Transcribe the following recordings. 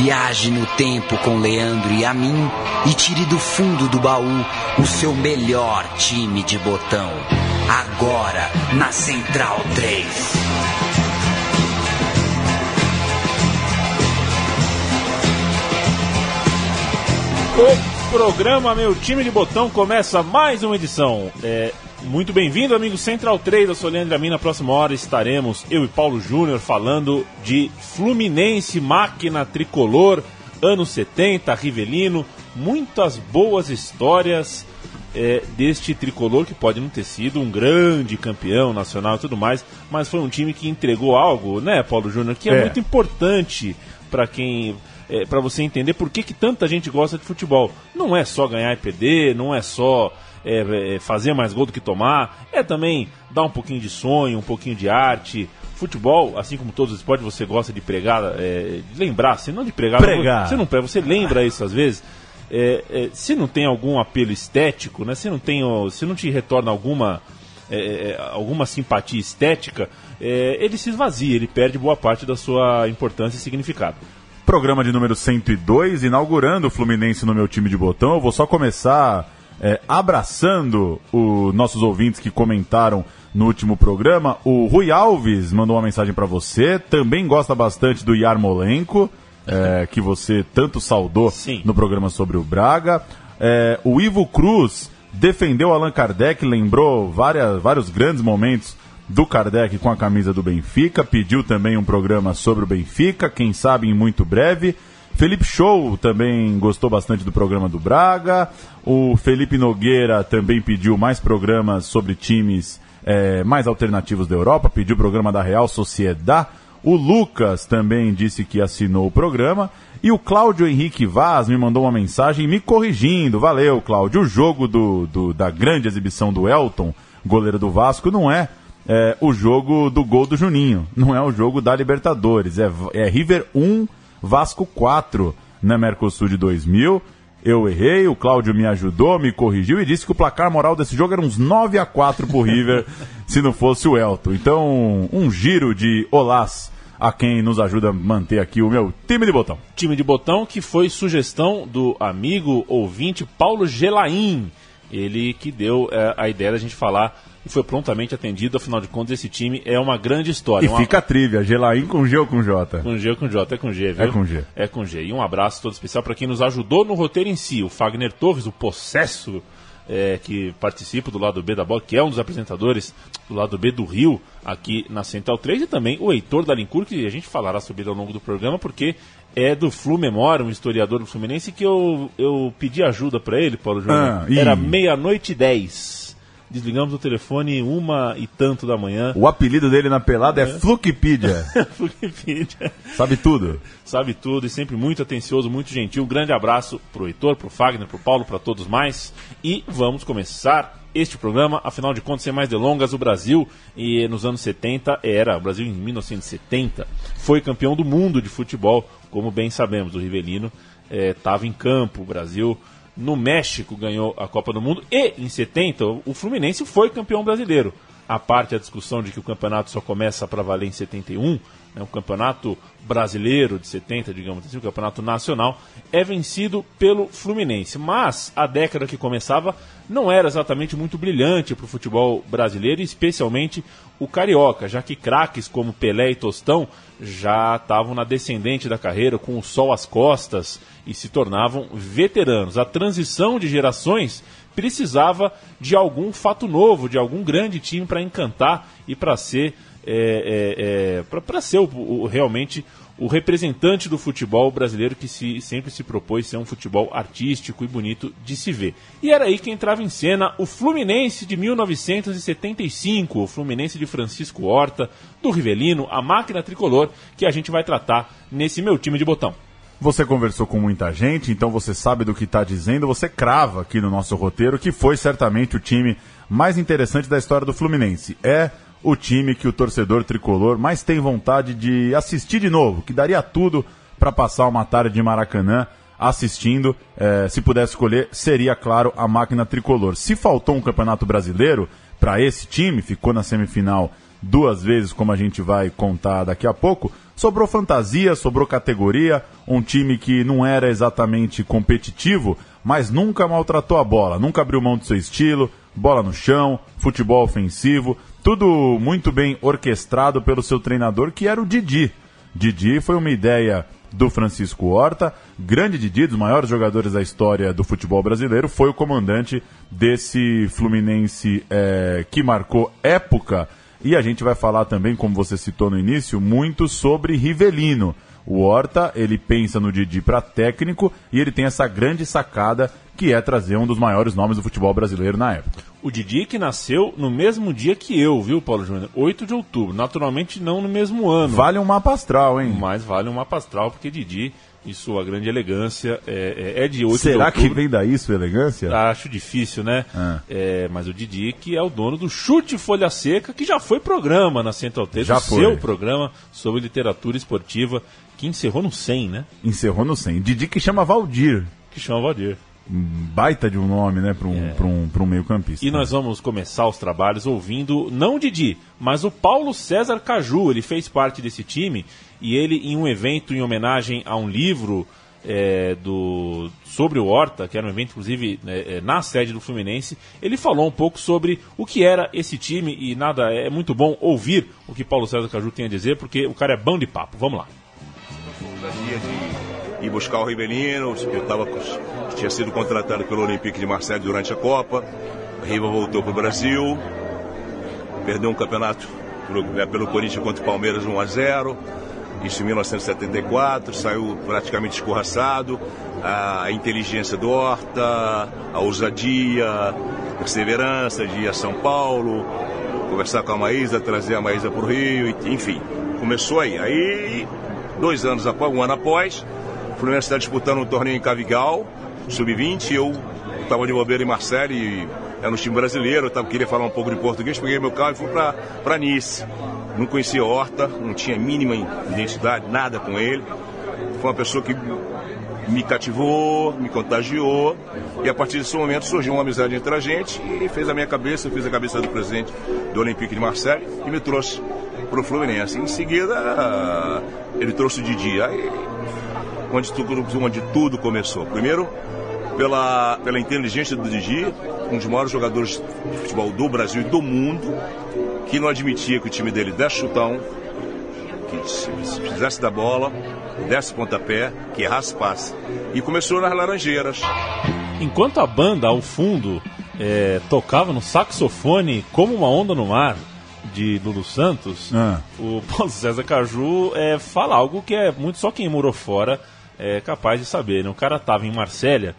Viaje no tempo com Leandro e a mim e tire do fundo do baú o seu melhor time de botão. Agora na Central 3. O programa Meu Time de Botão começa mais uma edição. É, muito bem-vindo, amigo Central 3. Eu sou Leandro Amin. Na próxima hora estaremos eu e Paulo Júnior falando de Fluminense, máquina tricolor, anos 70, Rivelino. Muitas boas histórias é, deste tricolor que pode não ter sido um grande campeão nacional e tudo mais, mas foi um time que entregou algo, né, Paulo Júnior, que é, é. muito importante para quem é, para você entender por que, que tanta gente gosta de futebol. Não é só ganhar e perder, não é só é, é, fazer mais gol do que tomar, é também dar um pouquinho de sonho, um pouquinho de arte. Futebol, assim como todos os esportes, você gosta de pregar, é, de lembrar, se não de pregar, pregar. você não prega, você lembra isso às vezes. É, é, se não tem algum apelo estético, né, se não tem, se não te retorna alguma é, é, alguma simpatia estética, é, ele se esvazia, ele perde boa parte da sua importância e significado. Programa de número 102, inaugurando o Fluminense no meu time de botão. Eu vou só começar é, abraçando os nossos ouvintes que comentaram no último programa. O Rui Alves mandou uma mensagem para você, também gosta bastante do Yarmolenko, é, que você tanto saudou Sim. no programa sobre o Braga. É, o Ivo Cruz defendeu Allan Kardec, lembrou várias, vários grandes momentos do Kardec com a camisa do Benfica, pediu também um programa sobre o Benfica, quem sabe em muito breve. Felipe Show também gostou bastante do programa do Braga. O Felipe Nogueira também pediu mais programas sobre times é, mais alternativos da Europa, pediu o programa da Real Sociedad. O Lucas também disse que assinou o programa. E o Cláudio Henrique Vaz me mandou uma mensagem me corrigindo. Valeu, Cláudio. O jogo do, do da grande exibição do Elton, goleiro do Vasco, não é, é, o jogo do gol do Juninho. Não é o jogo da Libertadores. É, é River 1, Vasco 4 na Mercosul de 2000. Eu errei, o Cláudio me ajudou, me corrigiu e disse que o placar moral desse jogo era uns 9 a 4 pro River, se não fosse o Elton. Então, um giro de olás a quem nos ajuda a manter aqui o meu time de botão. Time de botão que foi sugestão do amigo ouvinte Paulo Gelaim. Ele que deu é, a ideia da gente falar e foi prontamente atendido. Afinal de contas, esse time é uma grande história. E uma... fica a trivia: Gelaim com G ou com J? Com G ou com J? É com G, viu? É com G. É com G. E um abraço todo especial para quem nos ajudou no roteiro em si: o Fagner Torres, o possesso. É, que participa do lado B da bola, que é um dos apresentadores do lado B do Rio, aqui na Central 3, e também o Heitor Dalincourt, que a gente falará sobre ele ao longo do programa, porque é do Flu Memória, um historiador do Fluminense, que eu, eu pedi ajuda para ele, Paulo Júnior. Ah, Era meia-noite e dez desligamos o telefone uma e tanto da manhã. O apelido dele na pelada é, é Flukipedia. Flukipedia. Sabe tudo. Sabe tudo e sempre muito atencioso, muito gentil. Um grande abraço pro Heitor, pro Fagner, pro Paulo, para todos mais. E vamos começar este programa. Afinal de contas, sem mais delongas, o Brasil e nos anos 70 era, o Brasil em 1970 foi campeão do mundo de futebol, como bem sabemos. O Rivelino estava eh, em campo, o Brasil no México ganhou a Copa do Mundo e em 70 o Fluminense foi campeão brasileiro. A parte a discussão de que o campeonato só começa para valer em 71, né, o campeonato brasileiro de 70, digamos assim, o campeonato nacional, é vencido pelo Fluminense. Mas a década que começava não era exatamente muito brilhante para o futebol brasileiro, especialmente o carioca, já que craques como Pelé e Tostão já estavam na descendente da carreira, com o sol às costas e se tornavam veteranos. A transição de gerações precisava de algum fato novo, de algum grande time para encantar e para ser, é, é, é para ser o, o, realmente o representante do futebol brasileiro que se, sempre se propôs ser um futebol artístico e bonito de se ver. E era aí que entrava em cena o Fluminense de 1975, o Fluminense de Francisco Horta, do Rivelino, a máquina tricolor, que a gente vai tratar nesse meu time de botão. Você conversou com muita gente, então você sabe do que está dizendo. Você crava aqui no nosso roteiro que foi certamente o time mais interessante da história do Fluminense. É o time que o torcedor tricolor mais tem vontade de assistir de novo, que daria tudo para passar uma tarde de Maracanã assistindo. É, se pudesse escolher, seria, claro, a máquina tricolor. Se faltou um campeonato brasileiro para esse time, ficou na semifinal duas vezes, como a gente vai contar daqui a pouco. Sobrou fantasia, sobrou categoria, um time que não era exatamente competitivo, mas nunca maltratou a bola, nunca abriu mão do seu estilo, bola no chão, futebol ofensivo, tudo muito bem orquestrado pelo seu treinador, que era o Didi. Didi foi uma ideia do Francisco Horta, grande Didi, dos maiores jogadores da história do futebol brasileiro, foi o comandante desse Fluminense é, que marcou época. E a gente vai falar também, como você citou no início, muito sobre Rivelino. O Horta, ele pensa no Didi para técnico e ele tem essa grande sacada que é trazer um dos maiores nomes do futebol brasileiro na época. O Didi que nasceu no mesmo dia que eu, viu, Paulo Júnior? 8 de outubro. Naturalmente não no mesmo ano. Vale um mapa astral, hein? Mas vale um mapa astral, porque Didi e sua grande elegância é, é, é de 8 Será de outubro. que vem daí sua elegância? Acho difícil, né? Ah. É, mas o Didi, que é o dono do Chute Folha Seca, que já foi programa na Central 3, Já o foi. seu programa sobre literatura esportiva, que encerrou no 100, né? Encerrou no 100. Didi que chama Valdir. Que chama Valdir. Baita de um nome, né, para um, pra um, um meio-campista. É. E nós vamos começar os trabalhos ouvindo, não o Didi, mas o Paulo César Caju. Ele fez parte desse time e ele, em um evento em homenagem a um livro é, do, sobre o Horta, que era um evento, inclusive, né, é, na sede do Fluminense, ele falou um pouco sobre o que era esse time e nada, é muito bom ouvir o que Paulo César Caju tem a dizer, porque o cara é bom de papo. Vamos lá. De ir buscar o Rivelino. Eu tava, tinha sido contratado pelo Olympique de Marseille durante a Copa. O Riva voltou para o Brasil. Perdeu um campeonato né, pelo Corinthians contra o Palmeiras 1 a 0 Isso em 1974. Saiu praticamente escorraçado. A inteligência do Horta, a ousadia, a perseverança de ir a São Paulo, conversar com a Maísa, trazer a Maísa para o Rio, enfim. Começou aí. Aí dois anos após, um ano após, o Fluminense está disputando um torneio em Cavigal, sub-20, eu estava de bobeira em Marseille, e era no time brasileiro, eu queria falar um pouco de português, peguei meu carro e fui para Nice. Não conhecia Horta, não tinha mínima identidade, nada com ele. Foi uma pessoa que me cativou, me contagiou, e a partir desse momento surgiu uma amizade entre a gente e fez a minha cabeça, fez a cabeça do presidente do Olympique de Marseille e me trouxe para o Fluminense. Em seguida, ele trouxe o Didi, aí, onde, tudo, onde tudo começou. Primeiro, pela, pela inteligência do Didi, um dos maiores jogadores de futebol do Brasil e do mundo, que não admitia que o time dele desse chutão, que se fizesse da bola, desse pontapé, que errasse passe. E começou nas Laranjeiras. Enquanto a banda, ao fundo, é, tocava no saxofone como uma onda no mar de Lulu Santos, Ah. o Paulo César Caju é, fala algo que é muito só quem morou fora é capaz de saber. Né? O cara estava em Marsella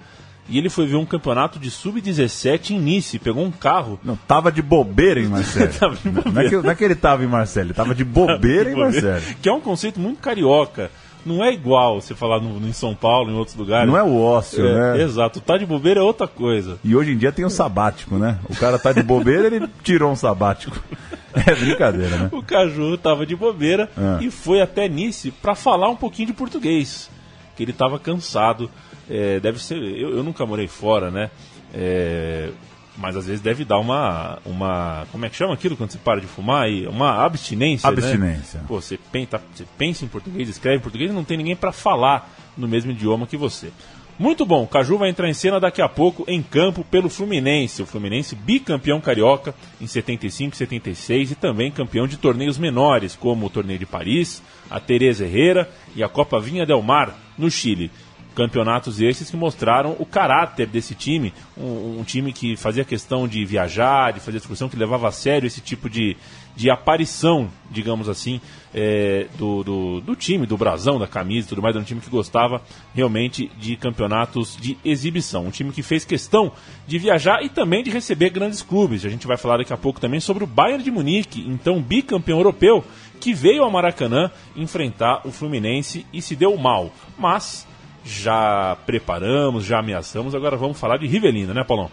e ele foi ver um campeonato de sub-17 em Nice, pegou um carro. Não, tava de bobeira em Marcelo. Tava de bobeira. Não, é que, não é que ele tava em Marcelo, ele tava de bobeira em Marcelo. Que é um conceito muito carioca. Não é igual você falar no, em São Paulo, em outros lugares. Não é o ócio, É, né? Exato, tá de bobeira é outra coisa. E hoje em dia tem o sabático, né? O cara tá de bobeira, ele tirou um sabático. É brincadeira, né? O Caju tava de bobeira É. e foi até Nice para falar um pouquinho de português. Que ele tava cansado. É, deve ser. Eu, eu nunca morei fora, né? É, mas às vezes deve dar uma, uma. Como é que chama aquilo quando você para de fumar? E uma abstinência. né? Abstinência. Pô, você pensa, você pensa em português, escreve em português e não tem ninguém para falar no mesmo idioma que você. Muito bom, o Caju vai entrar em cena daqui a pouco em campo pelo Fluminense. O Fluminense bicampeão carioca em 75, 76 e também campeão de torneios menores, como o Torneio de Paris, a Teresa Herrera e a Copa Vinha Del Mar, no Chile. Campeonatos esses que mostraram o caráter desse time, um, um time que fazia questão de viajar, de fazer excursão, que levava a sério esse tipo de, de aparição, digamos assim, é, do, do, do time, do brasão, da camisa e tudo mais, era um time que gostava realmente de campeonatos de exibição. Um time que fez questão de viajar e também de receber grandes clubes. A gente vai falar daqui a pouco também sobre o Bayern de Munique, então bicampeão europeu, que veio ao Maracanã enfrentar o Fluminense e se deu mal. Mas já preparamos, já ameaçamos, agora vamos falar de Rivelina, né, Paulão?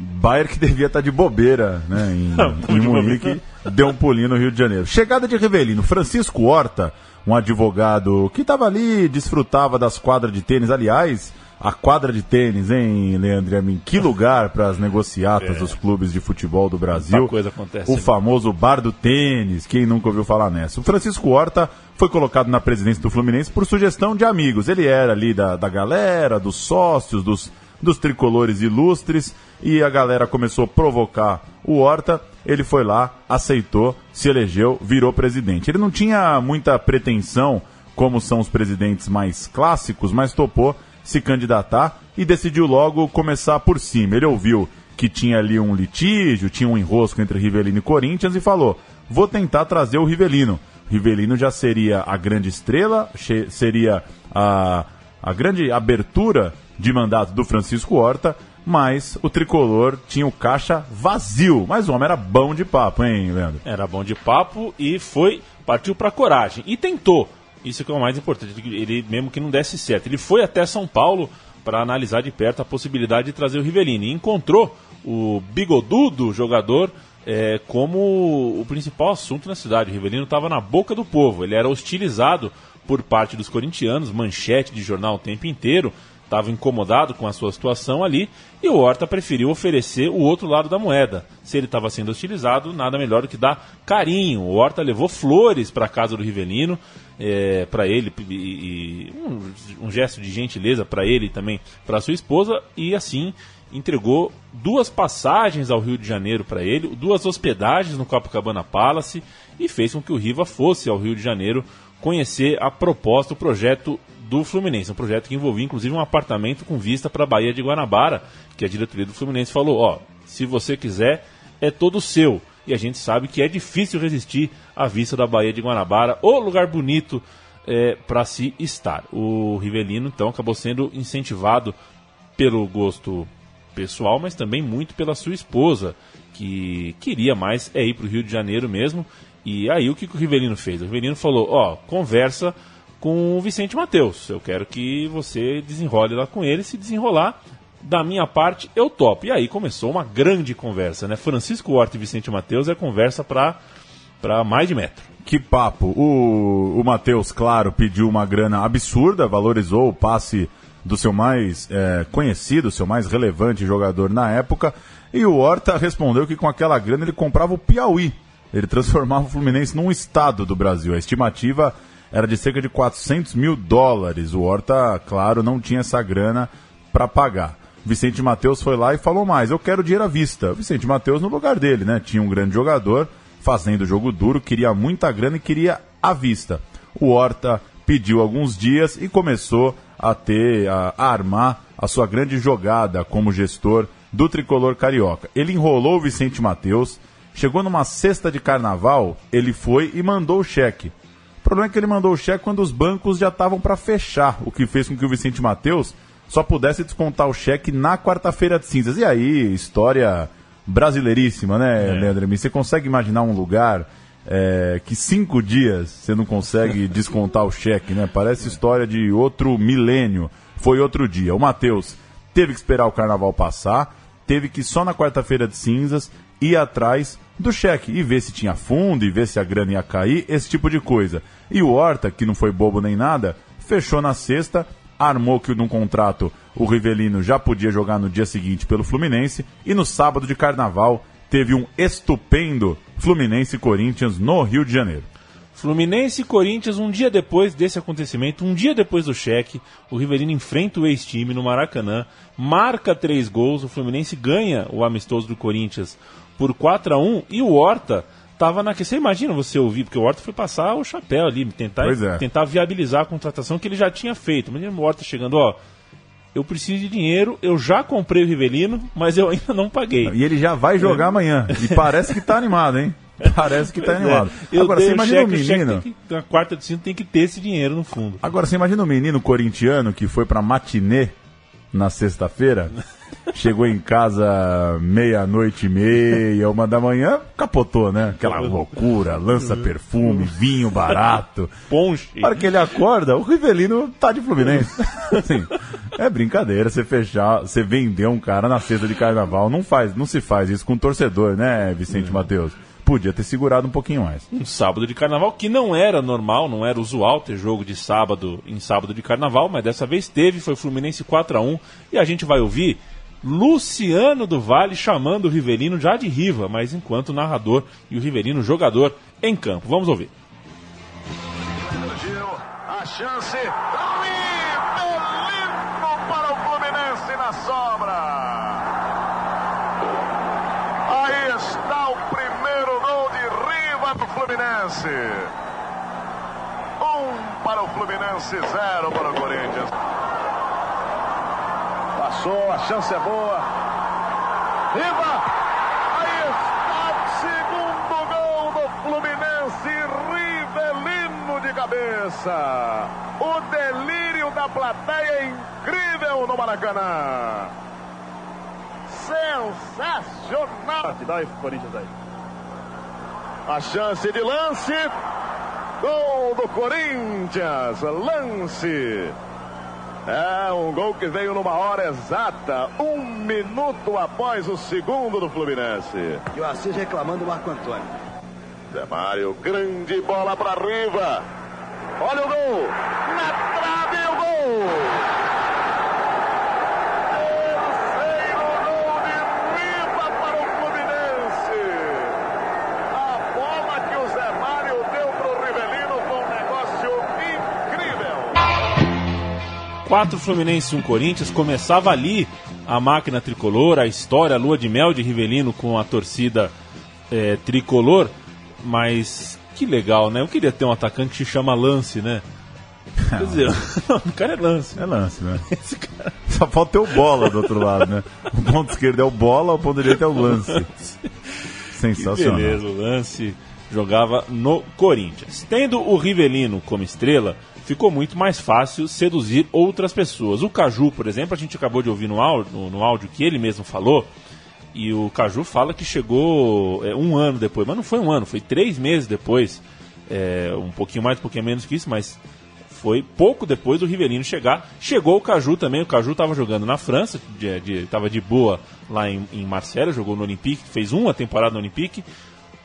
Bayer que devia estar de bobeira, né? Em, Não, em de Munique, deu um pulinho no Rio de Janeiro. Chegada de Rivelino, Francisco Horta, um advogado que estava ali, desfrutava das quadras de tênis. Aliás, a quadra de tênis, hein, Leandro e mim? Que lugar para as negociatas dos clubes de futebol do Brasil. Muita coisa acontece O ali. famoso bar do tênis, quem nunca ouviu falar nessa? O Francisco Horta foi colocado na presidência do Fluminense por sugestão de amigos. Ele era ali da, da galera, dos sócios, dos, dos tricolores ilustres, e a galera começou a provocar o Horta. Ele foi lá, aceitou, se elegeu, virou presidente. Ele não tinha muita pretensão, como são os presidentes mais clássicos, mas topou se candidatar e decidiu logo começar por cima. Ele ouviu que tinha ali um litígio, tinha um enrosco entre Rivelino e Corinthians e falou: vou tentar trazer o Rivelino. Rivelino já seria a grande estrela, seria a, a grande abertura de mandato do Francisco Horta, mas o tricolor tinha o caixa vazio. Mas o homem era bom de papo, hein, Leandro? Era bom de papo e foi, partiu pra coragem. E tentou. Isso que é o mais importante. Ele, mesmo que não desse certo. Ele foi até São Paulo para analisar de perto a possibilidade de trazer o Rivelino. E encontrou o bigodudo jogador é, como o principal assunto na cidade. O Rivelino estava na boca do povo. Ele era hostilizado por parte dos corintianos, manchete de jornal o tempo inteiro. Estava incomodado com a sua situação ali e o Horta preferiu oferecer o outro lado da moeda. Se ele estava sendo hostilizado, nada melhor do que dar carinho. O Horta levou flores para a casa do Rivelino, é, para ele, e, e um, um gesto de gentileza para ele e também para sua esposa, e assim entregou duas passagens ao Rio de Janeiro para ele, duas hospedagens no Copacabana Palace e fez com que o Riva fosse ao Rio de Janeiro conhecer a proposta, o projeto do Fluminense, um projeto que envolvia inclusive um apartamento com vista para a Baía de Guanabara, que a diretoria do Fluminense falou, ó, se você quiser, é todo seu. E a gente sabe que é difícil resistir à vista da Baía de Guanabara, o lugar bonito é, para se estar. O Rivelino, então, acabou sendo incentivado pelo gosto pessoal, mas também muito pela sua esposa, que queria mais é ir para o Rio de Janeiro mesmo. E aí o que, que o Rivelino fez? O Rivelino falou, ó, conversa com o Vicente Mateus. Eu quero que você desenrole lá com ele. Se desenrolar, da minha parte, eu topo. E aí começou uma grande conversa, né? Francisco Horta e Vicente Mateus é conversa para mais de metro. Que papo. O, o Matheus, claro, pediu uma grana absurda, valorizou o passe do seu mais é, conhecido, seu mais relevante jogador na época. E o Horta respondeu que com aquela grana ele comprava o Piauí. Ele transformava o Fluminense num estado do Brasil. A estimativa era de cerca de 400 mil dólares. O Horta, claro, não tinha essa grana para pagar. Vicente Mateus foi lá e falou mais: Eu quero dinheiro à vista. Vicente Mateus no lugar dele, né? Tinha um grande jogador fazendo jogo duro, queria muita grana e queria à vista. O Horta pediu alguns dias e começou a ter, a, a armar a sua grande jogada como gestor do tricolor carioca. Ele enrolou o Vicente Mateus, chegou numa sexta de carnaval, ele foi e mandou o cheque. O problema é que ele mandou o cheque quando os bancos já estavam para fechar, o que fez com que o Vicente Mateus só pudesse descontar o cheque na quarta-feira de cinzas. E aí, história brasileiríssima, né, é. Leandro? Você consegue imaginar um lugar é, que cinco dias você não consegue descontar o cheque, né? Parece história de outro milênio. Foi outro dia. O Matheus teve que esperar o carnaval passar, teve que só na quarta-feira de cinzas ir atrás do cheque e ver se tinha fundo e ver se a grana ia cair, esse tipo de coisa. E o Horta, que não foi bobo nem nada, fechou na sexta, armou que num contrato o Rivelino já podia jogar no dia seguinte pelo Fluminense e no sábado de carnaval teve um estupendo Fluminense Corinthians no Rio de Janeiro. Fluminense e Corinthians, um dia depois desse acontecimento, um dia depois do cheque, o Rivelino enfrenta o ex-time no Maracanã, marca três gols, o Fluminense ganha o amistoso do Corinthians por 4 a 1 e o Horta tava na que você imagina você ouvir, porque o Horta foi passar o chapéu ali, tentar, é. tentar viabilizar a contratação que ele já tinha feito. Imagina o Horta chegando, ó, eu preciso de dinheiro, eu já comprei o Rivelino, mas eu ainda não paguei. E ele já vai jogar é. amanhã. E parece que tá animado, hein? Parece que tá Pois animado. é. Eu Agora, você o imagina cheque, o menino. que- na quarta de cinco tem que ter esse dinheiro no fundo. Agora, você imagina o menino corintiano que foi pra matinê na sexta-feira, chegou em casa meia-noite e meia, uma da manhã, capotou, né? Aquela loucura, lança perfume, vinho barato. Ponche. Na hora que ele acorda, o Rivelino tá de Fluminense. Assim, é brincadeira você fechar, você vender um cara na sexta de carnaval. Não faz, não se faz isso com torcedor, né, Vicente Matheus? podia ter segurado um pouquinho mais. Um sábado de carnaval que não era normal, não era usual ter jogo de sábado em sábado de carnaval, mas dessa vez teve, foi Fluminense 4 a 1 e a gente vai ouvir Luciano do Vale chamando o Rivelino já de Riva, mas enquanto narrador e o Rivelino jogador em campo. Vamos ouvir. A chance. Rivelino para o Fluminense na sobra. Aí está o primeiro gol de Riva do Fluminense. Um para o Fluminense, zero para o Corinthians. Passou, a chance é boa. Riva! Aí está o segundo gol do Fluminense. Rivelino de cabeça. O delírio da plateia é incrível no Maracanã. Sensacional. Dá aí, Corinthians aí. A chance de lance. Gol do Corinthians. Lance. É um gol que veio numa hora exata, um minuto após o segundo do Fluminense. E o Assis reclamando do Marco Antônio. Zé Mário, grande bola para Riva. Olha o gol. Na trave 4 Fluminense e 1 Corinthians, começava ali a máquina tricolor, a história, a lua de mel de Rivelino com a torcida é, tricolor, mas que legal, né? Eu queria ter um atacante que se chama Lance, né? Quer dizer, o cara é Lance. É lance, né? Cara Só falta ter o bola do outro lado, né? O ponto esquerdo é o bola, o ponto direito é o lance. Que Sensacional. beleza, o Lance jogava no Corinthians. Tendo o Rivelino como estrela, ficou muito mais fácil seduzir outras pessoas. O Caju, por exemplo, a gente acabou de ouvir no áudio, no, áudio que ele mesmo falou, e o Caju fala que chegou é, um ano depois, mas não foi um ano, foi três meses depois, é, um pouquinho mais, um pouquinho menos que isso, mas foi pouco depois do Rivelino chegar. Chegou o Caju também, o Caju estava jogando na França, estava de, de, boa lá em, em Marselha, jogou no Olympique, fez uma temporada no Olympique,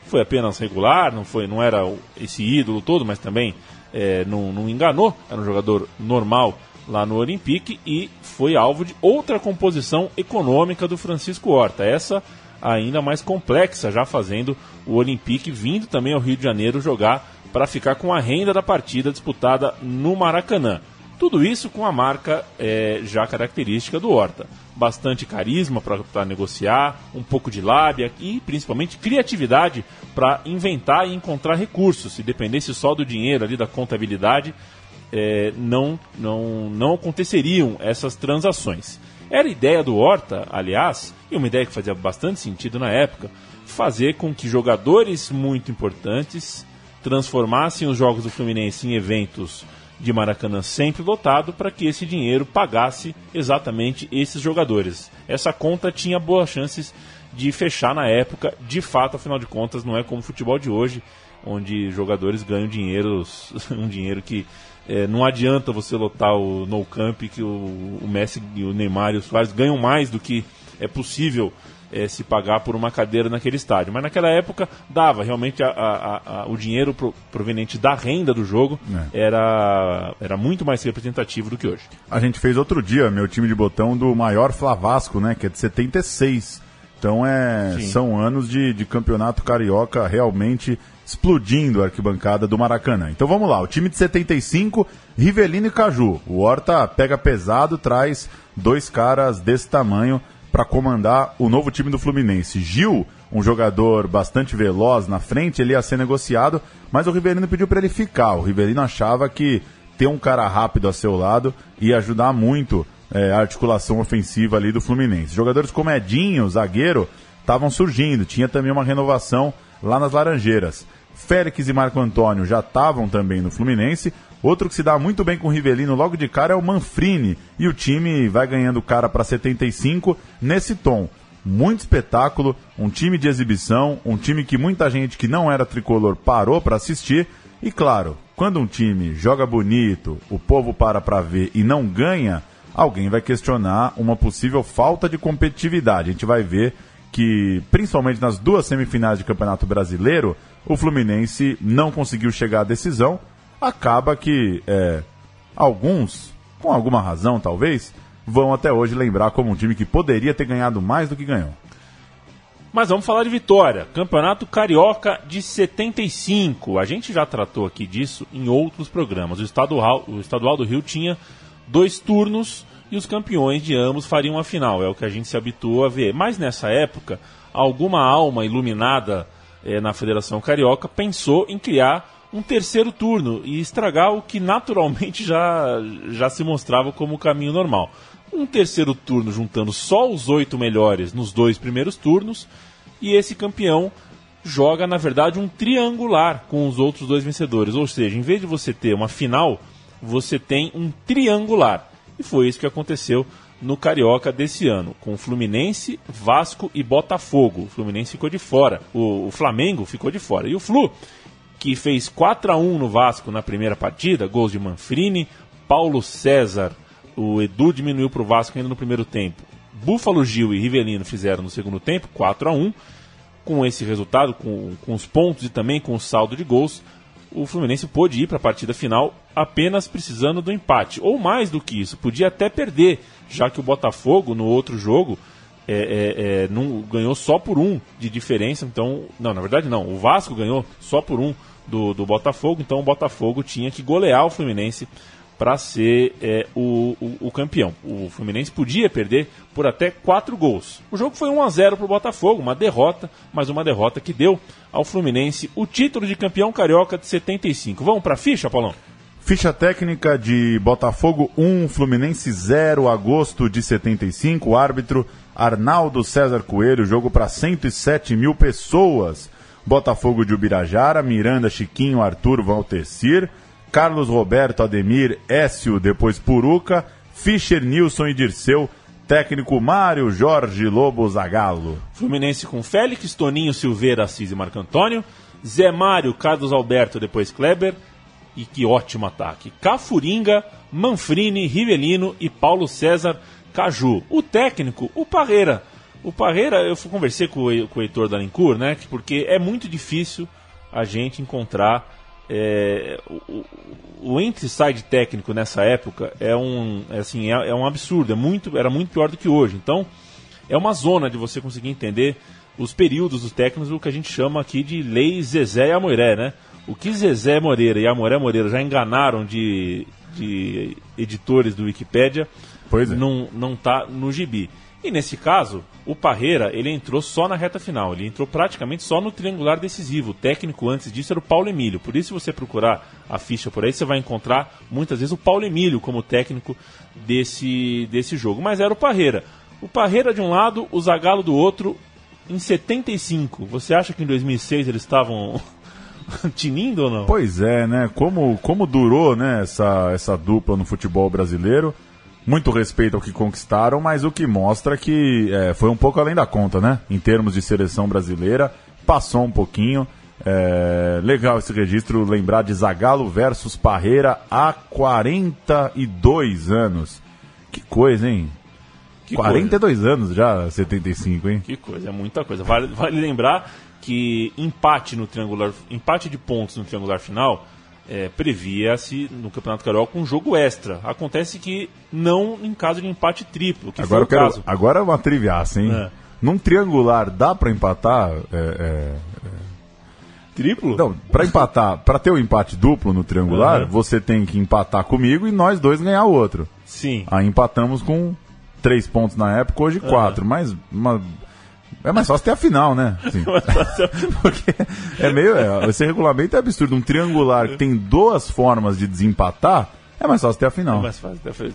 foi apenas regular, não foi, não era esse ídolo todo, mas também é, não, não enganou, era um jogador normal lá no Olympique e foi alvo de outra composição econômica do Francisco Horta, essa ainda mais complexa, já fazendo o Olympique vindo também ao Rio de Janeiro jogar para ficar com a renda da partida disputada no Maracanã. Tudo isso com a marca é, já característica do Horta. Bastante carisma para negociar, um pouco de lábia e principalmente criatividade para inventar e encontrar recursos. Se dependesse só do dinheiro ali, da contabilidade, é, não, não, não aconteceriam essas transações. Era ideia do Horta, aliás, e uma ideia que fazia bastante sentido na época, fazer com que jogadores muito importantes transformassem os jogos do Fluminense em eventos de Maracanã sempre lotado para que esse dinheiro pagasse exatamente esses jogadores. Essa conta tinha boas chances de fechar na época, de fato, afinal de contas, não é como o futebol de hoje, onde jogadores ganham dinheiro, um dinheiro que é, não adianta você lotar o No Camp, que o, o Messi, o Neymar e o Soares ganham mais do que é possível é, se pagar por uma cadeira naquele estádio. Mas naquela época dava, realmente a, a, a, o dinheiro pro, proveniente da renda do jogo é. era, era muito mais representativo do que hoje. A gente fez outro dia, meu time de botão, do maior Flavasco, né? Que é de 76. Então é, são anos de, de campeonato carioca realmente explodindo a arquibancada do Maracanã. Então vamos lá, o time de 75, Rivelino e Caju. O Horta pega pesado, traz dois caras desse tamanho para comandar o novo time do Fluminense. Gil, um jogador bastante veloz na frente, ele ia ser negociado, mas o Rivelino pediu para ele ficar. O Rivelino achava que ter um cara rápido a seu lado ia ajudar muito é, a articulação ofensiva ali do Fluminense. Jogadores como Edinho, zagueiro, estavam surgindo. Tinha também uma renovação lá nas Laranjeiras. Félix e Marco Antônio já estavam também no Fluminense. Outro que se dá muito bem com o Rivelino logo de cara é o Manfrini. E o time vai ganhando cara para 75 nesse tom. Muito espetáculo, um time de exibição, um time que muita gente que não era tricolor parou para assistir. E claro, quando um time joga bonito, o povo para para ver e não ganha, alguém vai questionar uma possível falta de competitividade. A gente vai ver que, principalmente nas duas semifinais de Campeonato Brasileiro, o Fluminense não conseguiu chegar à decisão. Acaba que é, alguns, com alguma razão talvez, vão até hoje lembrar como um time que poderia ter ganhado mais do que ganhou. Mas vamos falar de vitória. Campeonato Carioca de 75. A gente já tratou aqui disso em outros programas. O estadual, o estadual do Rio tinha dois turnos e os campeões de ambos fariam a final. É o que a gente se habituou a ver. Mas nessa época, alguma alma iluminada eh, na Federação Carioca pensou em criar um terceiro turno e estragar o que naturalmente já, já se mostrava como o caminho normal. Um terceiro turno juntando só os oito melhores nos dois primeiros turnos e esse campeão joga, na verdade, um triangular com os outros dois vencedores. Ou seja, em vez de você ter uma final, você tem um triangular. E foi isso que aconteceu no Carioca desse ano, com Fluminense, Vasco e Botafogo. O Fluminense ficou de fora, o, o Flamengo ficou de fora. E o Flu, que fez 4 a 1 no Vasco na primeira partida, gols de Manfrini, Paulo César, o Edu diminuiu para o Vasco ainda no primeiro tempo. Búfalo Gil e Rivelino fizeram no segundo tempo, 4 a 1 Com esse resultado, com, com os pontos e também com o saldo de gols, o Fluminense pôde ir para a partida final apenas precisando do empate. Ou mais do que isso, podia até perder, já que o Botafogo, no outro jogo, é, é, é, não, ganhou só por um de diferença. Então, não, na verdade não. O Vasco ganhou só por um do, do Botafogo. Então, o Botafogo tinha que golear o Fluminense para ser é, o, o, o, campeão. O Fluminense podia perder por até 4 gols. O jogo foi 1 a 0 para o Botafogo, uma derrota, mas uma derrota que deu ao Fluminense o título de campeão carioca de 75. Vamos para a ficha, Paulão? Ficha técnica de Botafogo 1, Fluminense 0, agosto de 75. Árbitro Arnaldo César Coelho, jogo para 107 mil pessoas. Botafogo de Ubirajara, Miranda, Chiquinho, Arthur, Valtecir. Carlos Roberto, Ademir, Écio, depois Puruca, Fischer, Nilson e Dirceu, técnico Mário Jorge Lobo Zagallo. Fluminense com Félix, Toninho, Silveira, Assis e Marco Antônio, Zé Mário, Carlos Alberto, depois Kleber, e que ótimo ataque. Cafuringa, Manfrini, Rivelino e Paulo César Caju. O técnico, o Parreira. O Parreira, eu conversei com o, com o Heitor Dalincourt, né? Porque é muito difícil a gente encontrar é, o, o entre-side técnico nessa época é um, é assim, é, é, um absurdo, é muito, era muito pior do que hoje. Então, é uma zona de você conseguir entender os períodos dos técnicos, o que a gente chama aqui de lei Zezé e Amoré, né? O que Zezé Moreira e Amoré Moreira já enganaram de, de editores do Wikipedia, pois é. não, não tá no gibi. E nesse caso, o Parreira, ele entrou só na reta final, ele entrou praticamente só no triangular decisivo. O técnico antes disso era o Paulo Emílio. Por isso, se você procurar a ficha por aí, você vai encontrar muitas vezes o Paulo Emílio como técnico desse, desse jogo. Mas era o Parreira. O Parreira de um lado, o Zagallo do outro. Em 75, você acha que em 2006 eles estavam tinindo ou não? Pois é, né? Como, como durou né, essa, essa dupla no futebol brasileiro muito respeito ao que conquistaram, mas o que mostra que é, foi um pouco além da conta, né? Em termos de seleção brasileira, passou um pouquinho. É, legal esse registro, lembrar de Zagallo versus Parreira há 42 anos. Que coisa, hein? Que 42 coisa. anos já, 75, hein? Que coisa, é muita coisa. Vale, vale lembrar que empate no triangular, empate de pontos no triangular final é, previa-se no Campeonato Carioca um jogo extra. Acontece que não em caso de empate triplo, que agora foi o caso. Agora é uma triviaça, hein? É. Num triangular dá para empatar? É, é, é, triplo? Não, para empatar, para ter o um empate duplo no triangular, uhum. você tem que empatar comigo e nós dois ganhar o outro. Sim. Aí empatamos com três pontos na época, hoje quatro, uhum. mas uma é mais fácil ter a final, né? Sim. Porque é meio. É, esse regulamento é absurdo. Um triangular que tem duas formas de desempatar, é mais fácil ter a final. É mais fácil ter a final.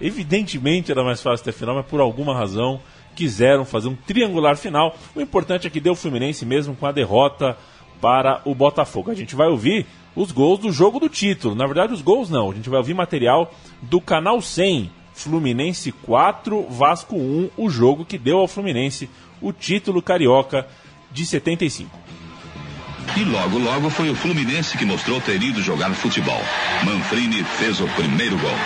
Evidentemente era mais fácil ter a final, mas por alguma razão quiseram fazer um triangular final. O importante é que deu o Fluminense mesmo com a derrota para o Botafogo. A gente vai ouvir os gols do jogo do título. Na verdade, os gols não. A gente vai ouvir material do canal 100. Fluminense 4, Vasco 1, o jogo que deu ao Fluminense o título carioca de 75. E logo, logo foi o Fluminense que mostrou ter ido jogar futebol. Manfrini fez o primeiro gol.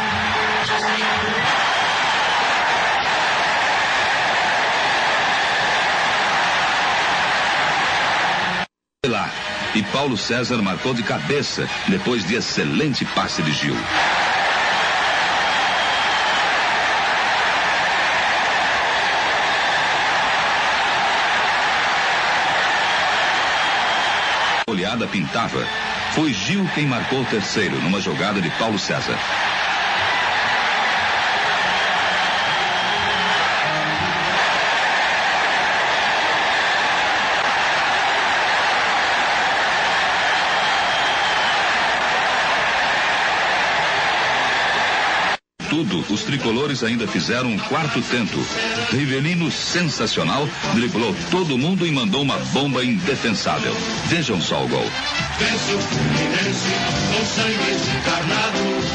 E Paulo César marcou de cabeça, depois de excelente passe de Gil. Olhada pintava. Foi Gil quem marcou o terceiro numa jogada de Paulo César. Os tricolores ainda fizeram um quarto tento. Rivelino, sensacional, driblou todo mundo e mandou uma bomba indefensável. Vejam só o gol.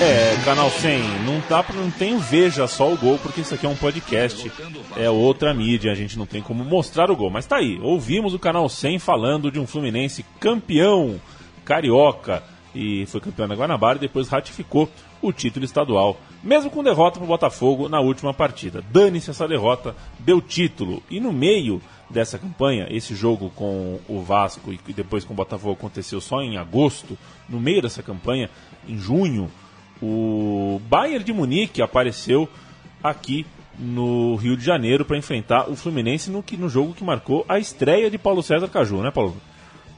É, canal 100, não, tá, não tem Veja só o gol, porque isso aqui é um podcast, é outra mídia, a gente não tem como mostrar o gol. Mas tá aí, ouvimos o canal 100 falando de um Fluminense campeão carioca e foi campeão da Guanabara e depois ratificou o título estadual, mesmo com derrota para o Botafogo na última partida. Dane-se essa derrota, deu título e no meio dessa campanha, esse jogo com o Vasco e depois com o Botafogo aconteceu só em agosto, no meio dessa campanha, em junho, o Bayern de Munique apareceu aqui no Rio de Janeiro para enfrentar o Fluminense no, que- no jogo que marcou a estreia de Paulo César Caju, né, Paulo?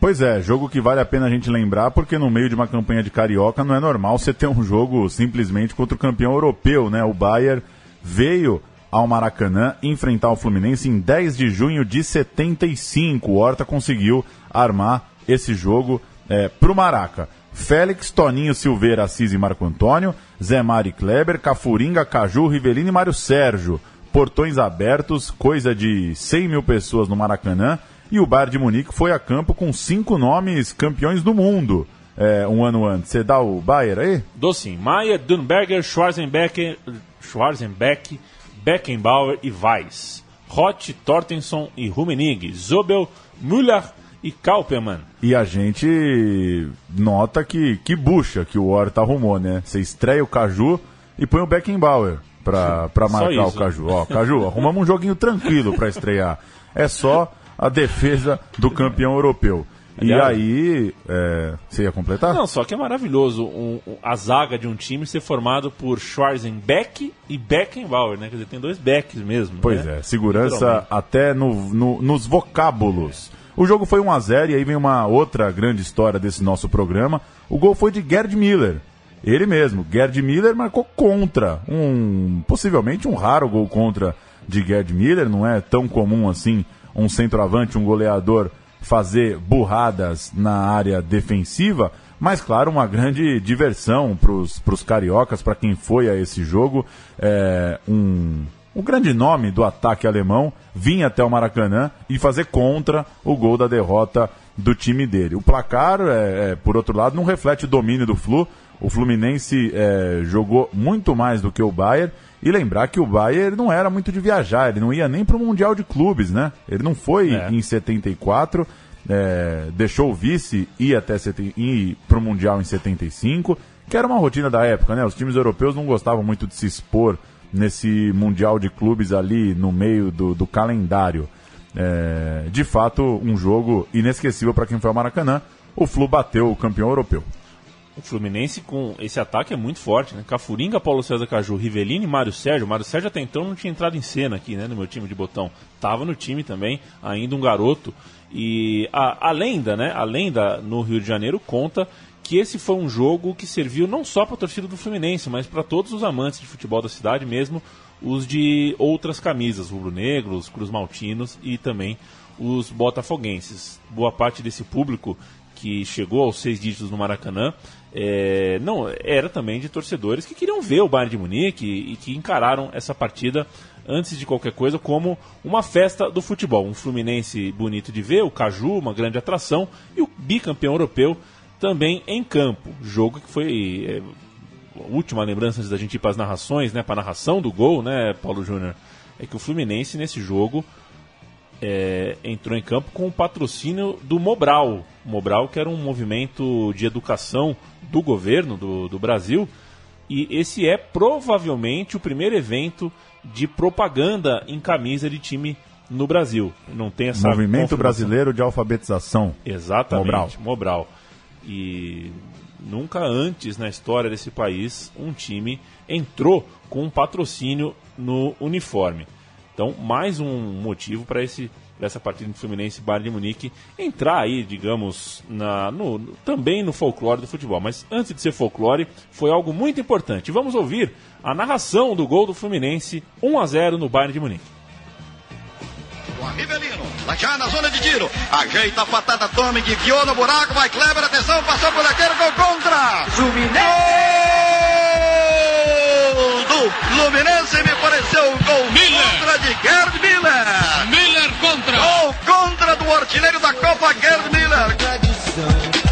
Pois é, jogo que vale a pena a gente lembrar, porque no meio de uma campanha de carioca não é normal você ter um jogo simplesmente contra o campeão europeu, né? O Bayern veio ao Maracanã enfrentar o Fluminense em 10 de junho de 75. O Horta conseguiu armar esse jogo é, pro Maraca. Félix, Toninho, Silveira, Assis e Marco Antônio, Zé Mari Kleber, Cafuringa, Caju, Rivelino e Mário Sérgio. Portões abertos, coisa de 100 mil pessoas no Maracanã. E o Bayern de Munique foi a campo com cinco nomes campeões do mundo é, um ano antes. Você dá o Bayern aí? Docinho, Maia, Dunberger, Schwarzenbeck, Schwarzenbeck, Beckenbauer e Weiss. Roth, Tortenson e Rummenigge. Zobel, Müller e Kaupermann. E a gente nota que, que bucha que o Horta arrumou, né? Você estreia o Caju e põe o Beckenbauer pra, pra marcar o. Caju. Ó, Caju, arrumamos um joguinho tranquilo pra estrear. É só a defesa do campeão europeu. E Aliás- aí, é, você ia completar? Não, só que é maravilhoso um- um- a zaga de um time ser formado por Schwarzenbeck e Beckenbauer, né? Quer dizer, tem dois Becks mesmo. Pois né? é, segurança até no, no- nos vocábulos. O jogo foi 1 a 0 e aí vem uma outra grande história desse nosso programa. O gol foi de Gerd Miller. Ele mesmo, Gerd Miller marcou contra. Um possivelmente um raro gol contra de Gerd Miller, não é tão comum assim um centroavante, um goleador fazer burradas na área defensiva, mas claro, uma grande diversão para os cariocas, para quem foi a esse jogo. É, um, o grande nome do ataque alemão vir até o Maracanã e fazer contra o gol da derrota do time dele. O placar, é, é, por outro lado, não reflete o domínio do Flu. O Fluminense é, jogou muito mais do que o Bayern. E lembrar que o Bayern não era muito de viajar, ele não ia nem para o Mundial de Clubes, né? Ele não foi É. em 74, é, deixou o vice ir até para o Mundial em 75, que era uma rotina da época, né? Os times europeus não gostavam muito de se expor nesse Mundial de Clubes ali no meio do, do calendário. É, de fato, um jogo inesquecível para quem foi ao Maracanã. O Flu bateu o campeão europeu. O Fluminense com esse ataque é muito forte, né? Cafuringa, Paulo César Caju, Rivelino e Mário Sérgio. Mário Sérgio até então não tinha entrado em cena aqui, né? No meu time de botão. Tava no time também, ainda um garoto. E a, a lenda, né? A lenda no Rio de Janeiro conta que esse foi um jogo que serviu não só para a torcida do Fluminense, mas para todos os amantes de futebol da cidade, mesmo os de outras camisas, rubro-negros, cruz-maltinos e também os botafoguenses. Boa parte desse público que chegou aos seis dígitos no Maracanã é, não era também de torcedores que queriam ver o Bayern de Munique e, e que encararam essa partida antes de qualquer coisa como uma festa do futebol. Um Fluminense bonito de ver, o Caju, uma grande atração, e o bicampeão europeu também em campo. Jogo que foi é, a última lembrança antes da gente ir para as narrações, né, para a narração do gol, né, Paulo Júnior, é que o Fluminense nesse jogo é, entrou em campo com o patrocínio do Mobral. Mobral, que era um movimento de educação do governo do, do Brasil. E esse é provavelmente o primeiro evento de propaganda em camisa de time no Brasil. Não tem essa Movimento. Brasileiro de Alfabetização. Exatamente, Mobral. Mobral. E nunca antes na história desse país um time entrou com um patrocínio no uniforme. Então, mais um motivo para esse pra essa partida do Fluminense e Bayern de Munique entrar aí, digamos, na, no, no- também no folclore do futebol. Mas antes de ser folclore, foi algo muito importante. Vamos ouvir a narração do gol do Fluminense 1 a 0 no Bayern de Munique. Rivelino, lá já na zona de tiro. Ajeita a patada Tommy, enfiou no buraco, vai Kleber, atenção, passou por arqueiro, gol contra! Fluminense! Do Fluminense me pareceu um gol contra de Gerd Miller! Miller contra. Gol contra do artilheiro da Copa, Gerd Miller! tradição.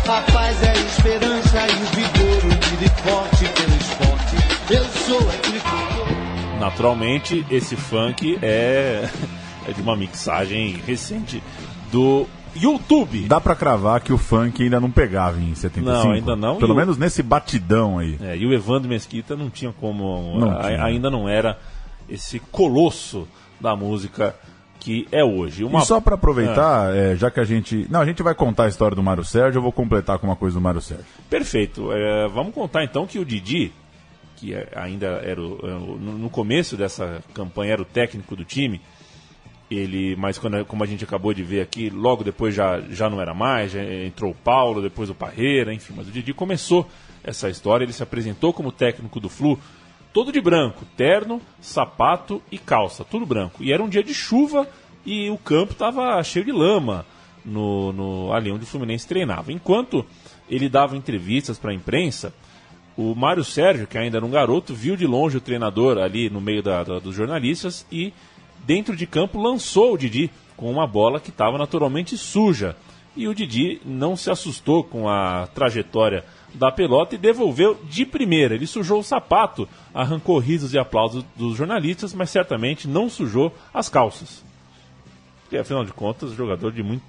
A paz é a esperança e o vigor e forte pelo esporte. Eu sou. Naturalmente, esse funk é, é de uma mixagem recente do YouTube. Dá pra cravar que o funk ainda não pegava em 75? Não, ainda não. Pelo E o- menos nesse batidão aí. É, e o Evandro Mesquita não tinha como. Não a- tinha. Ainda não era esse colosso da música que é hoje. Uma... E só pra aproveitar, é, já que a gente. Não, a gente vai contar a história do Mário Sérgio, eu vou completar com uma coisa do Mário Sérgio. Perfeito. É, vamos contar então que o Didi, que é- ainda era o, é no começo dessa campanha era o técnico do time, ele, mas quando, como a gente acabou de ver aqui, logo depois já, já não era mais, já entrou o Paulo, depois o Parreira, enfim, mas o Didi começou essa história, ele se apresentou como técnico do Flu, todo de branco, terno, sapato e calça, tudo branco. E era um dia de chuva e o campo estava cheio de lama no, no- ali onde o Fluminense treinava. Enquanto ele dava entrevistas para a imprensa, o Mário Sérgio, que ainda era um garoto, viu de longe o treinador ali no meio da- da- dos jornalistas e, dentro de campo, lançou o Didi com uma bola que estava naturalmente suja. E o Didi não se assustou com a trajetória da pelota e devolveu de primeira. Ele sujou o sapato, arrancou risos e aplausos dos jornalistas, mas certamente não sujou as calças. Porque, afinal de contas, jogador de muito,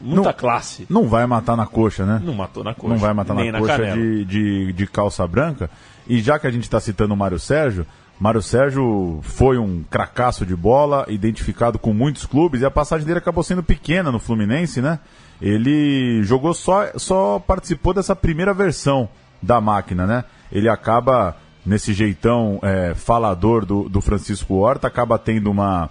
muita Não- classe. Não vai matar na coxa, né? Não matou na coxa. Não vai matar nem na coxa canela. de, de, de calça branca. E já que a gente está citando o Mário Sérgio, Mário Sérgio foi um cracaço de bola, identificado com muitos clubes, e a passagem dele acabou sendo pequena no Fluminense, né? Ele jogou só, só participou dessa primeira versão da máquina, né? Ele acaba, nesse jeitão é, falador do, do Francisco Horta, acaba tendo uma,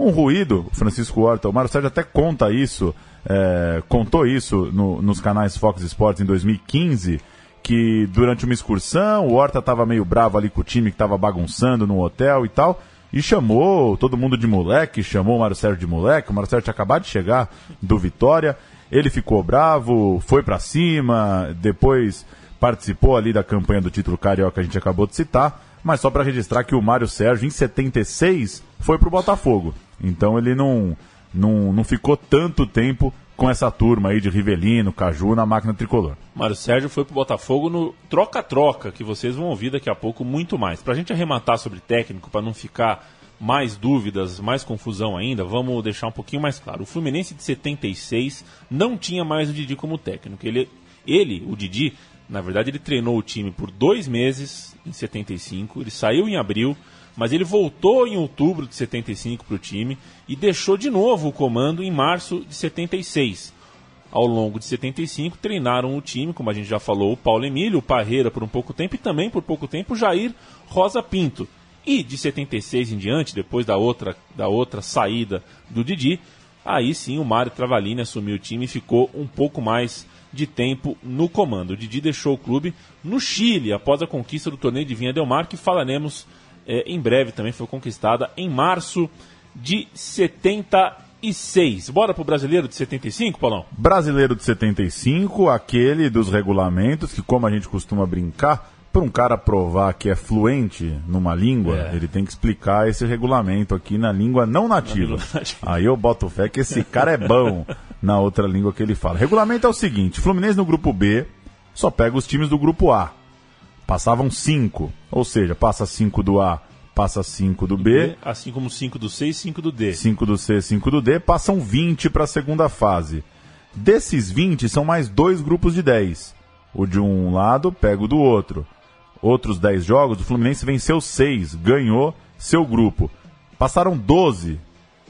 um ruído, Francisco Horta, o Mário Sérgio até conta isso, é, contou isso no- nos canais Fox Sports em 2015, que durante uma excursão o Horta estava meio bravo ali com o time que estava bagunçando no hotel e tal, e chamou todo mundo de moleque, chamou o Mário Sérgio de moleque, o Mário Sérgio tinha acabado de chegar do Vitória, ele ficou bravo, foi pra cima, depois participou ali da campanha do título carioca que a gente acabou de citar, mas só para registrar que o Mário Sérgio, em 76, foi pro Botafogo. Então ele não, não, não ficou tanto tempo com essa turma aí de Rivelino, Caju na máquina tricolor. Mário Sérgio foi pro Botafogo no troca-troca, que vocês vão ouvir daqui a pouco muito mais. Pra gente arrematar sobre técnico, para não ficar mais dúvidas, mais confusão ainda, vamos deixar um pouquinho mais claro. O Fluminense de 76 não tinha mais o Didi como técnico. Ele, ele o Didi, na verdade, ele treinou o time por dois meses em 75, ele saiu em abril, mas ele voltou em outubro de 75 para o time e deixou de novo o comando em março de 76 ao longo de 75, treinaram o time, como a gente já falou, o Paulo Emílio, o Parreira por um pouco tempo e também por pouco tempo o Jair Rosa Pinto. E de 76 em diante, depois da outra, da outra saída do Didi, aí sim o Mário Travalini assumiu o time e ficou um pouco mais de tempo no comando. O Didi deixou o clube no Chile após a conquista do torneio de Vinha Del Mar, que falaremos eh, em breve também, foi conquistada em março de 76. Bora pro brasileiro de 75, Paulão? Brasileiro de 75, aquele dos regulamentos, que como a gente costuma brincar, para um cara provar que é fluente numa língua, É. ele tem que explicar esse regulamento aqui na língua não nativa. língua nativa. Aí eu boto fé que esse cara é bom na outra língua que ele fala. Regulamento é o seguinte: Fluminense no grupo B só pega os times do grupo A. Passavam cinco, ou seja, passa cinco do A, passa cinco do B, Assim como 5 do C e 5 do D. 5 do C, 5 do D, passam 20 para a segunda fase. Desses 20, são mais dois grupos de 10. O de um lado pega o do outro. Outros 10 jogos, o Fluminense venceu 6, ganhou seu grupo. Passaram 12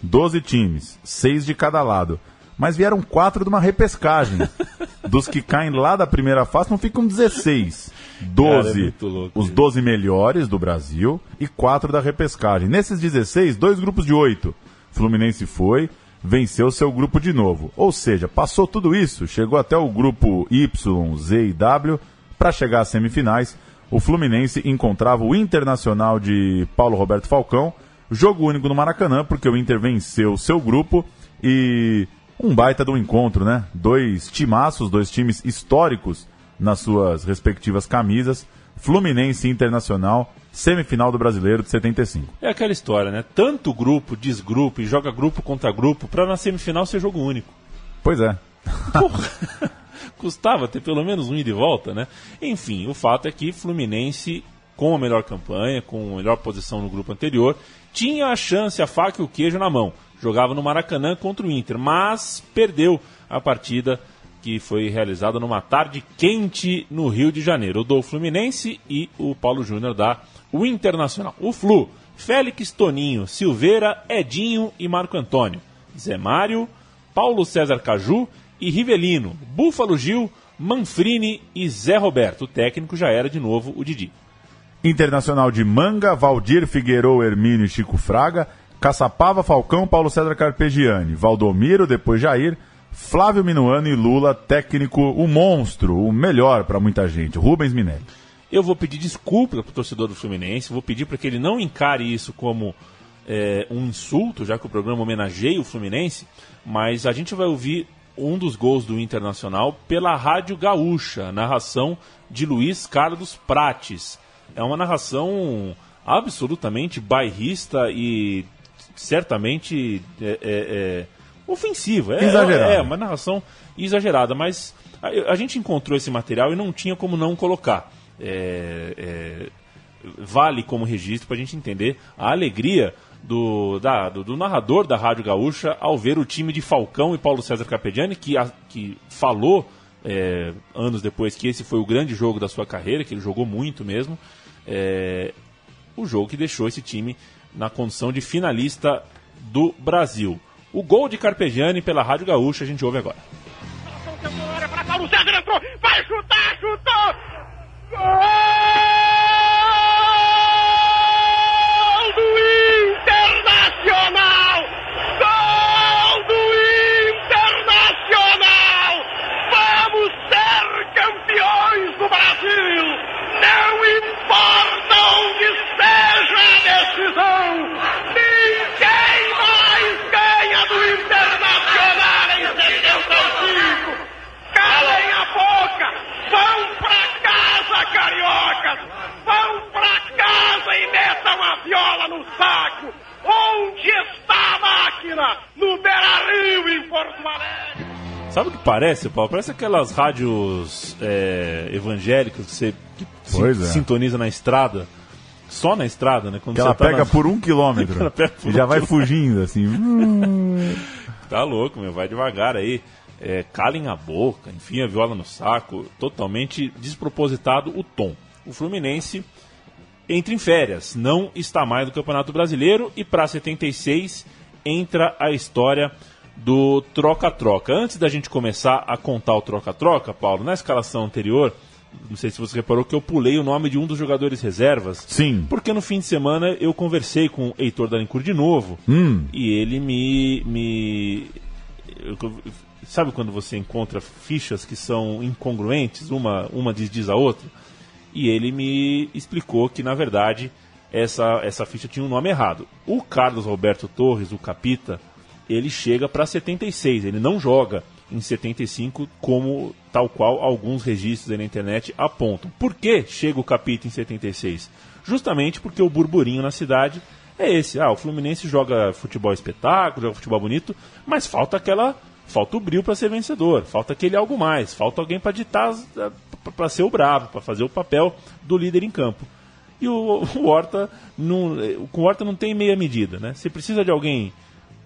12 times, seis de cada lado. Mas vieram quatro de uma repescagem. Dos que caem lá da primeira fase, não ficam 16. 12, Cara, é louco os isso. 12 melhores do Brasil e quatro da repescagem. Nesses 16, dois grupos de oito. Fluminense foi, venceu seu grupo de novo. Ou seja, passou tudo isso, chegou até o grupo Y, Z e W para chegar às semifinais. O Fluminense encontrava o Internacional de Paulo Roberto Falcão, jogo único no Maracanã, porque o Inter venceu seu grupo e um baita do encontro, né? Dois timaços, dois times históricos nas suas respectivas camisas. Fluminense Internacional, semifinal do Brasileiro de 75. É aquela história, né? Tanto grupo, desgrupo e joga grupo contra grupo pra na semifinal ser jogo único. Pois é. Porra! Custava ter pelo menos um ida e volta, né? Enfim, o fato é que Fluminense, com a melhor campanha, com a melhor posição no grupo anterior, tinha a chance, a faca e o queijo na mão. Jogava no Maracanã contra o Inter, mas perdeu a partida que foi realizada numa tarde quente no Rio de Janeiro. O do Fluminense e o Paulo Júnior da o Internacional. O Flu, Félix Toninho, Silveira, Edinho e Marco Antônio. Zé Mário, Paulo César Caju e Rivelino, Búfalo Gil, Manfrini e Zé Roberto. O técnico já era de novo o Didi. Internacional de Manga, Valdir Figueiredo, Hermínio e Chico Fraga, Caçapava, Falcão, Paulo César Carpegiani, Valdomiro, depois Jair, Flávio Minuano e Lula, técnico, o monstro, o melhor para muita gente, Rubens Minelli. Eu vou pedir desculpa para o torcedor do Fluminense, vou pedir para que ele não encare isso como é, um insulto, já que o programa homenageia o Fluminense, mas a gente vai ouvir um dos gols do Internacional pela Rádio Gaúcha, narração de Luiz Carlos Prates. É uma narração absolutamente bairrista e certamente é, é, é, ofensiva. É, Exagerada. É, uma narração exagerada, mas a, a gente encontrou esse material e não tinha como não colocar. É, é, vale como registro para a gente entender a alegria do, da- do, do narrador da Rádio Gaúcha ao ver o time de Falcão e Paulo César Capediani, que, a- que falou é, anos depois que esse foi o grande jogo da sua carreira, que ele jogou muito mesmo. É, o jogo que deixou esse time na condição de finalista do Brasil. O gol de Carpegiani pela Rádio Gaúcha a gente ouve agora. vai chutar, chutou! Gol do Internacional! Gol do Internacional! Vamos ser campeões Brasil! Não importa onde seja a decisão! Ninguém mais ganha do Internacional em 75! Calem a boca! Vão pra casa, cariocas! Vão pra casa e metam a viola no saco! Onde está a máquina? No Beira-Rio, em Porto Alegre! Sabe o que parece, Paulo? Parece aquelas rádios é, evangélicas que você que é. sintoniza na estrada. Só na estrada, né? Quando Que ela você tá pega na- por um quilômetro Ela pega por e já um vai quilômetro. fugindo, assim. Tá louco, meu. Vai devagar aí. É, calem a boca, enfim, a viola no saco. Totalmente despropositado o tom. O Fluminense entra em férias. Não está mais no Campeonato Brasileiro. E para 76 entra a história do troca-troca. Antes da gente começar a contar o troca-troca, Paulo, na escalação anterior, não sei se você reparou que eu pulei o nome de um dos jogadores reservas. Sim. Porque no fim de semana eu conversei com o Heitor Dalincourt de novo. Hum. E ele me. me eu- sabe quando você encontra fichas que são incongruentes, uma, uma diz, diz a outra? E ele me explicou que, na verdade, essa, essa ficha tinha um nome errado. O Carlos Roberto Torres, o Capita, ele chega para 76, ele não joga em 75 como tal qual alguns registros na internet apontam. Por que chega o Capita em 76? Justamente porque o burburinho na cidade é esse. Ah, o Fluminense joga futebol espetáculo, joga futebol bonito, mas falta aquela falta o brilho para ser vencedor, falta aquele algo mais, falta alguém para ditar para ser o bravo, para fazer o papel do líder em campo. E o, o Horta não, com o Horta não tem meia medida, né? Se precisa de alguém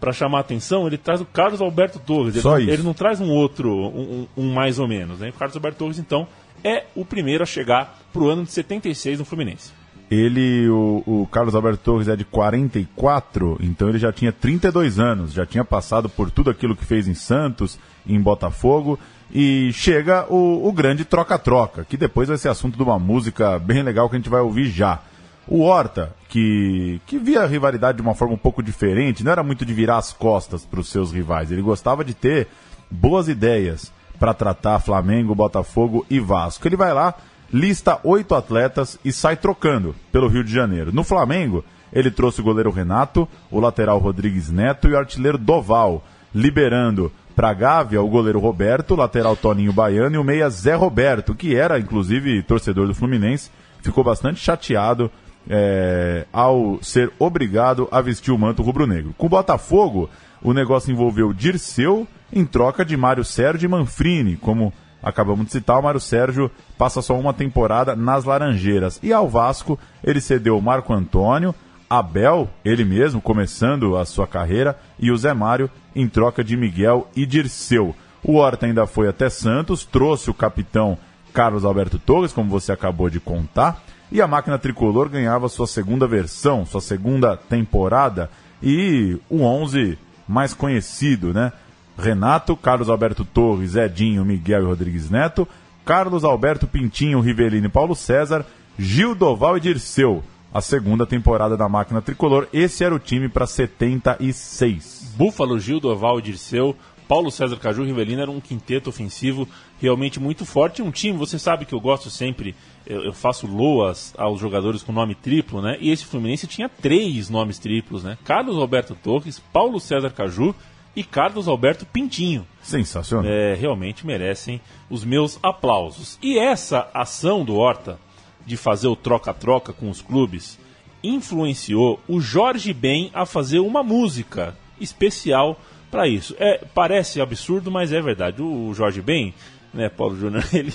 para chamar atenção, ele traz o Carlos Alberto Torres. Ele, Só não- isso. ele não traz um outro, um, um- um mais ou menos, né? O Carlos Alberto Torres, então, é o primeiro a chegar pro ano de 76 no Fluminense. Ele, o, o Carlos Alberto Torres é de 44, então ele já tinha 32 anos, já tinha passado por tudo aquilo que fez em Santos, em Botafogo, e chega o, o grande troca-troca, que depois vai ser assunto de uma música bem legal que a gente vai ouvir já. O Horta, que, que via a rivalidade de uma forma um pouco diferente, não era muito de virar as costas para os seus rivais, ele gostava de ter boas ideias para tratar Flamengo, Botafogo e Vasco. Ele vai lá, lista oito atletas e sai trocando pelo Rio de Janeiro. No Flamengo, ele trouxe o goleiro Renato, o lateral Rodrigues Neto e o artilheiro Doval, liberando para Gávea o goleiro Roberto, o lateral Toninho Baiano e o meia Zé Roberto, que era inclusive torcedor do Fluminense, ficou bastante chateado é, ao ser obrigado a vestir o manto rubro-negro. Com o Botafogo, o negócio envolveu Dirceu em troca de Mário Sérgio e Manfrini, como acabamos de citar, o Mário Sérgio passa só uma temporada nas Laranjeiras. E ao Vasco, ele cedeu Marco Antônio, Abel, ele mesmo, começando a sua carreira, e o Zé Mário em troca de Miguel e Dirceu. O Horta ainda foi até Santos, trouxe o capitão Carlos Alberto Torres, como você acabou de contar, e a máquina tricolor ganhava sua segunda versão, sua segunda temporada, e o 11 mais conhecido, né? Renato, Carlos Alberto Torres, Edinho, Miguel e Rodrigues Neto, Carlos Alberto Pintinho, Rivelino e Paulo César, Gil Doval e Dirceu. A segunda temporada da máquina tricolor. Esse era o time para 76. Búfalo, Gil Doval e Dirceu, Paulo César Caju Rivelino era um quinteto ofensivo realmente muito forte. Um time, você sabe que eu gosto sempre, eu, eu, faço loas aos jogadores com nome triplo, né? E esse Fluminense tinha três nomes triplos, né? Carlos Alberto Torres, Paulo César Caju e Carlos Alberto Pintinho. Sensacional. É, realmente merecem os meus aplausos. E essa ação do Horta de fazer o troca-troca com os clubes influenciou o Jorge Ben a fazer uma música especial para isso. É, parece absurdo, mas é verdade. O Jorge Ben né, Paulo Júnior, ele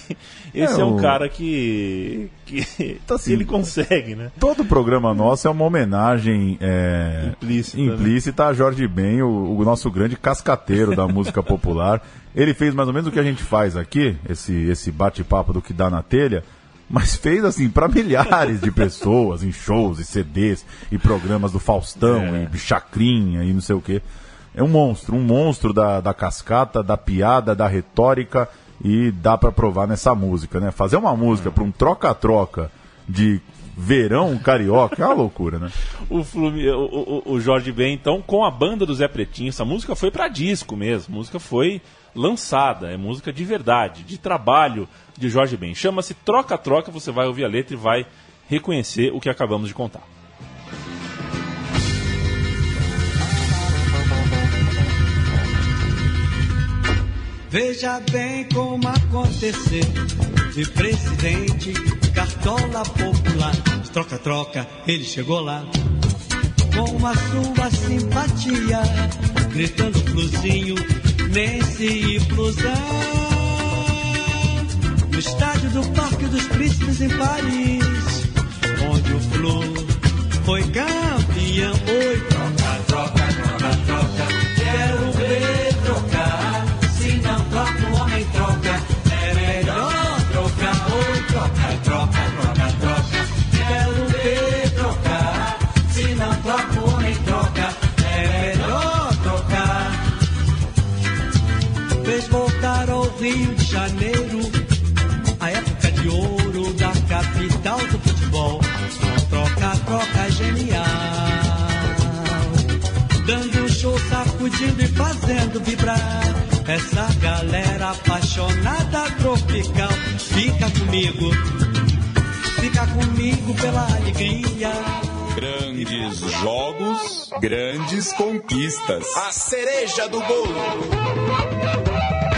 esse é, é um o... cara que que tá assim, ele consegue, né? Todo programa nosso é uma homenagem é, implícita, implícita né? a Jorge Ben, o, o, nosso grande cascateiro da música popular. Ele fez mais ou menos o que a gente faz aqui, esse esse bate-papo do que dá na telha. Mas fez assim para milhares de pessoas em shows e CDs e programas do Faustão é. e Chacrinha e não sei o que. É um monstro, um monstro da, da cascata, da piada, da retórica e dá para provar nessa música, né? Fazer uma música para um troca-troca de verão carioca é uma loucura, né? o, o, o, o, Jorge Ben, então, com a banda do Zé Pretinho, essa música foi para disco mesmo, música foi lançada, é música de verdade, de trabalho de Jorge Ben. Chama-se Troca-Troca, você vai ouvir a letra e vai reconhecer o que acabamos de contar. Veja bem como aconteceu. De presidente, cartola popular. Troca-troca, ele chegou lá. Com a sua simpatia, gritando fluzinho, Nancy e flusão. No estádio do Parque dos Príncipes em Paris, onde o Flu foi campeão. Oi, troca, troca, sacudindo e fazendo vibrar essa galera apaixonada tropical fica comigo, fica comigo pela alegria. Grandes jogos, grandes conquistas. A cereja do bolo.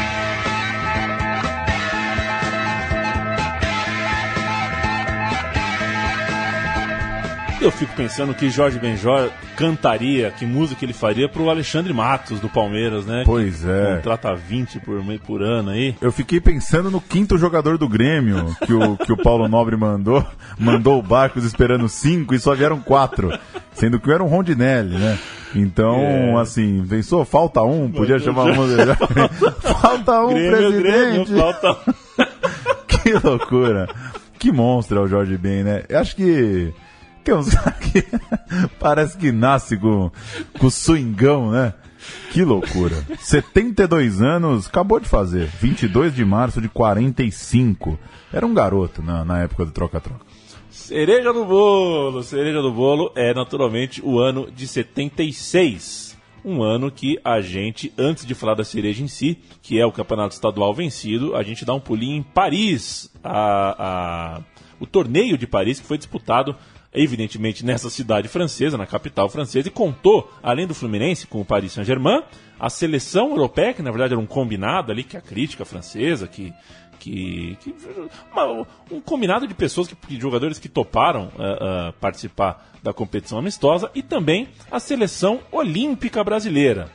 Eu fico pensando que Jorge Benjor cantaria, que música ele faria pro Alexandre Matos do Palmeiras, né? Pois é. Contrata 20 por, por ano aí. Eu fiquei pensando no quinto jogador do Grêmio que o, que o Paulo Nobre mandou. Mandou o Barcos esperando cinco e só vieram quatro. Sendo que era um Rondinelli, né? Então, é. assim, pensou, falta um, podia chamar um. falta um, Grêmio, presidente. Grêmio, falta... que loucura. Que monstro é o Jorge Ben, né? Eu acho que Que parece que nasce com, com swingão, né? Que loucura. 72 anos, acabou de fazer. 22 de março de 45. Era um garoto na, na época do troca-troca. Cereja do bolo, cereja do bolo é naturalmente o ano de 76. Um ano que a gente, antes de falar da cereja em si, que é o campeonato estadual vencido, a gente dá um pulinho em Paris, a, a, o torneio de Paris que foi disputado evidentemente nessa cidade francesa, na capital francesa, e contou, além do Fluminense, com o Paris Saint-Germain, a seleção europeia, que na verdade era um combinado ali, que a crítica francesa, que. que, que uma, um combinado de pessoas, que, de jogadores que toparam uh, uh, participar da competição amistosa, e também a seleção olímpica brasileira.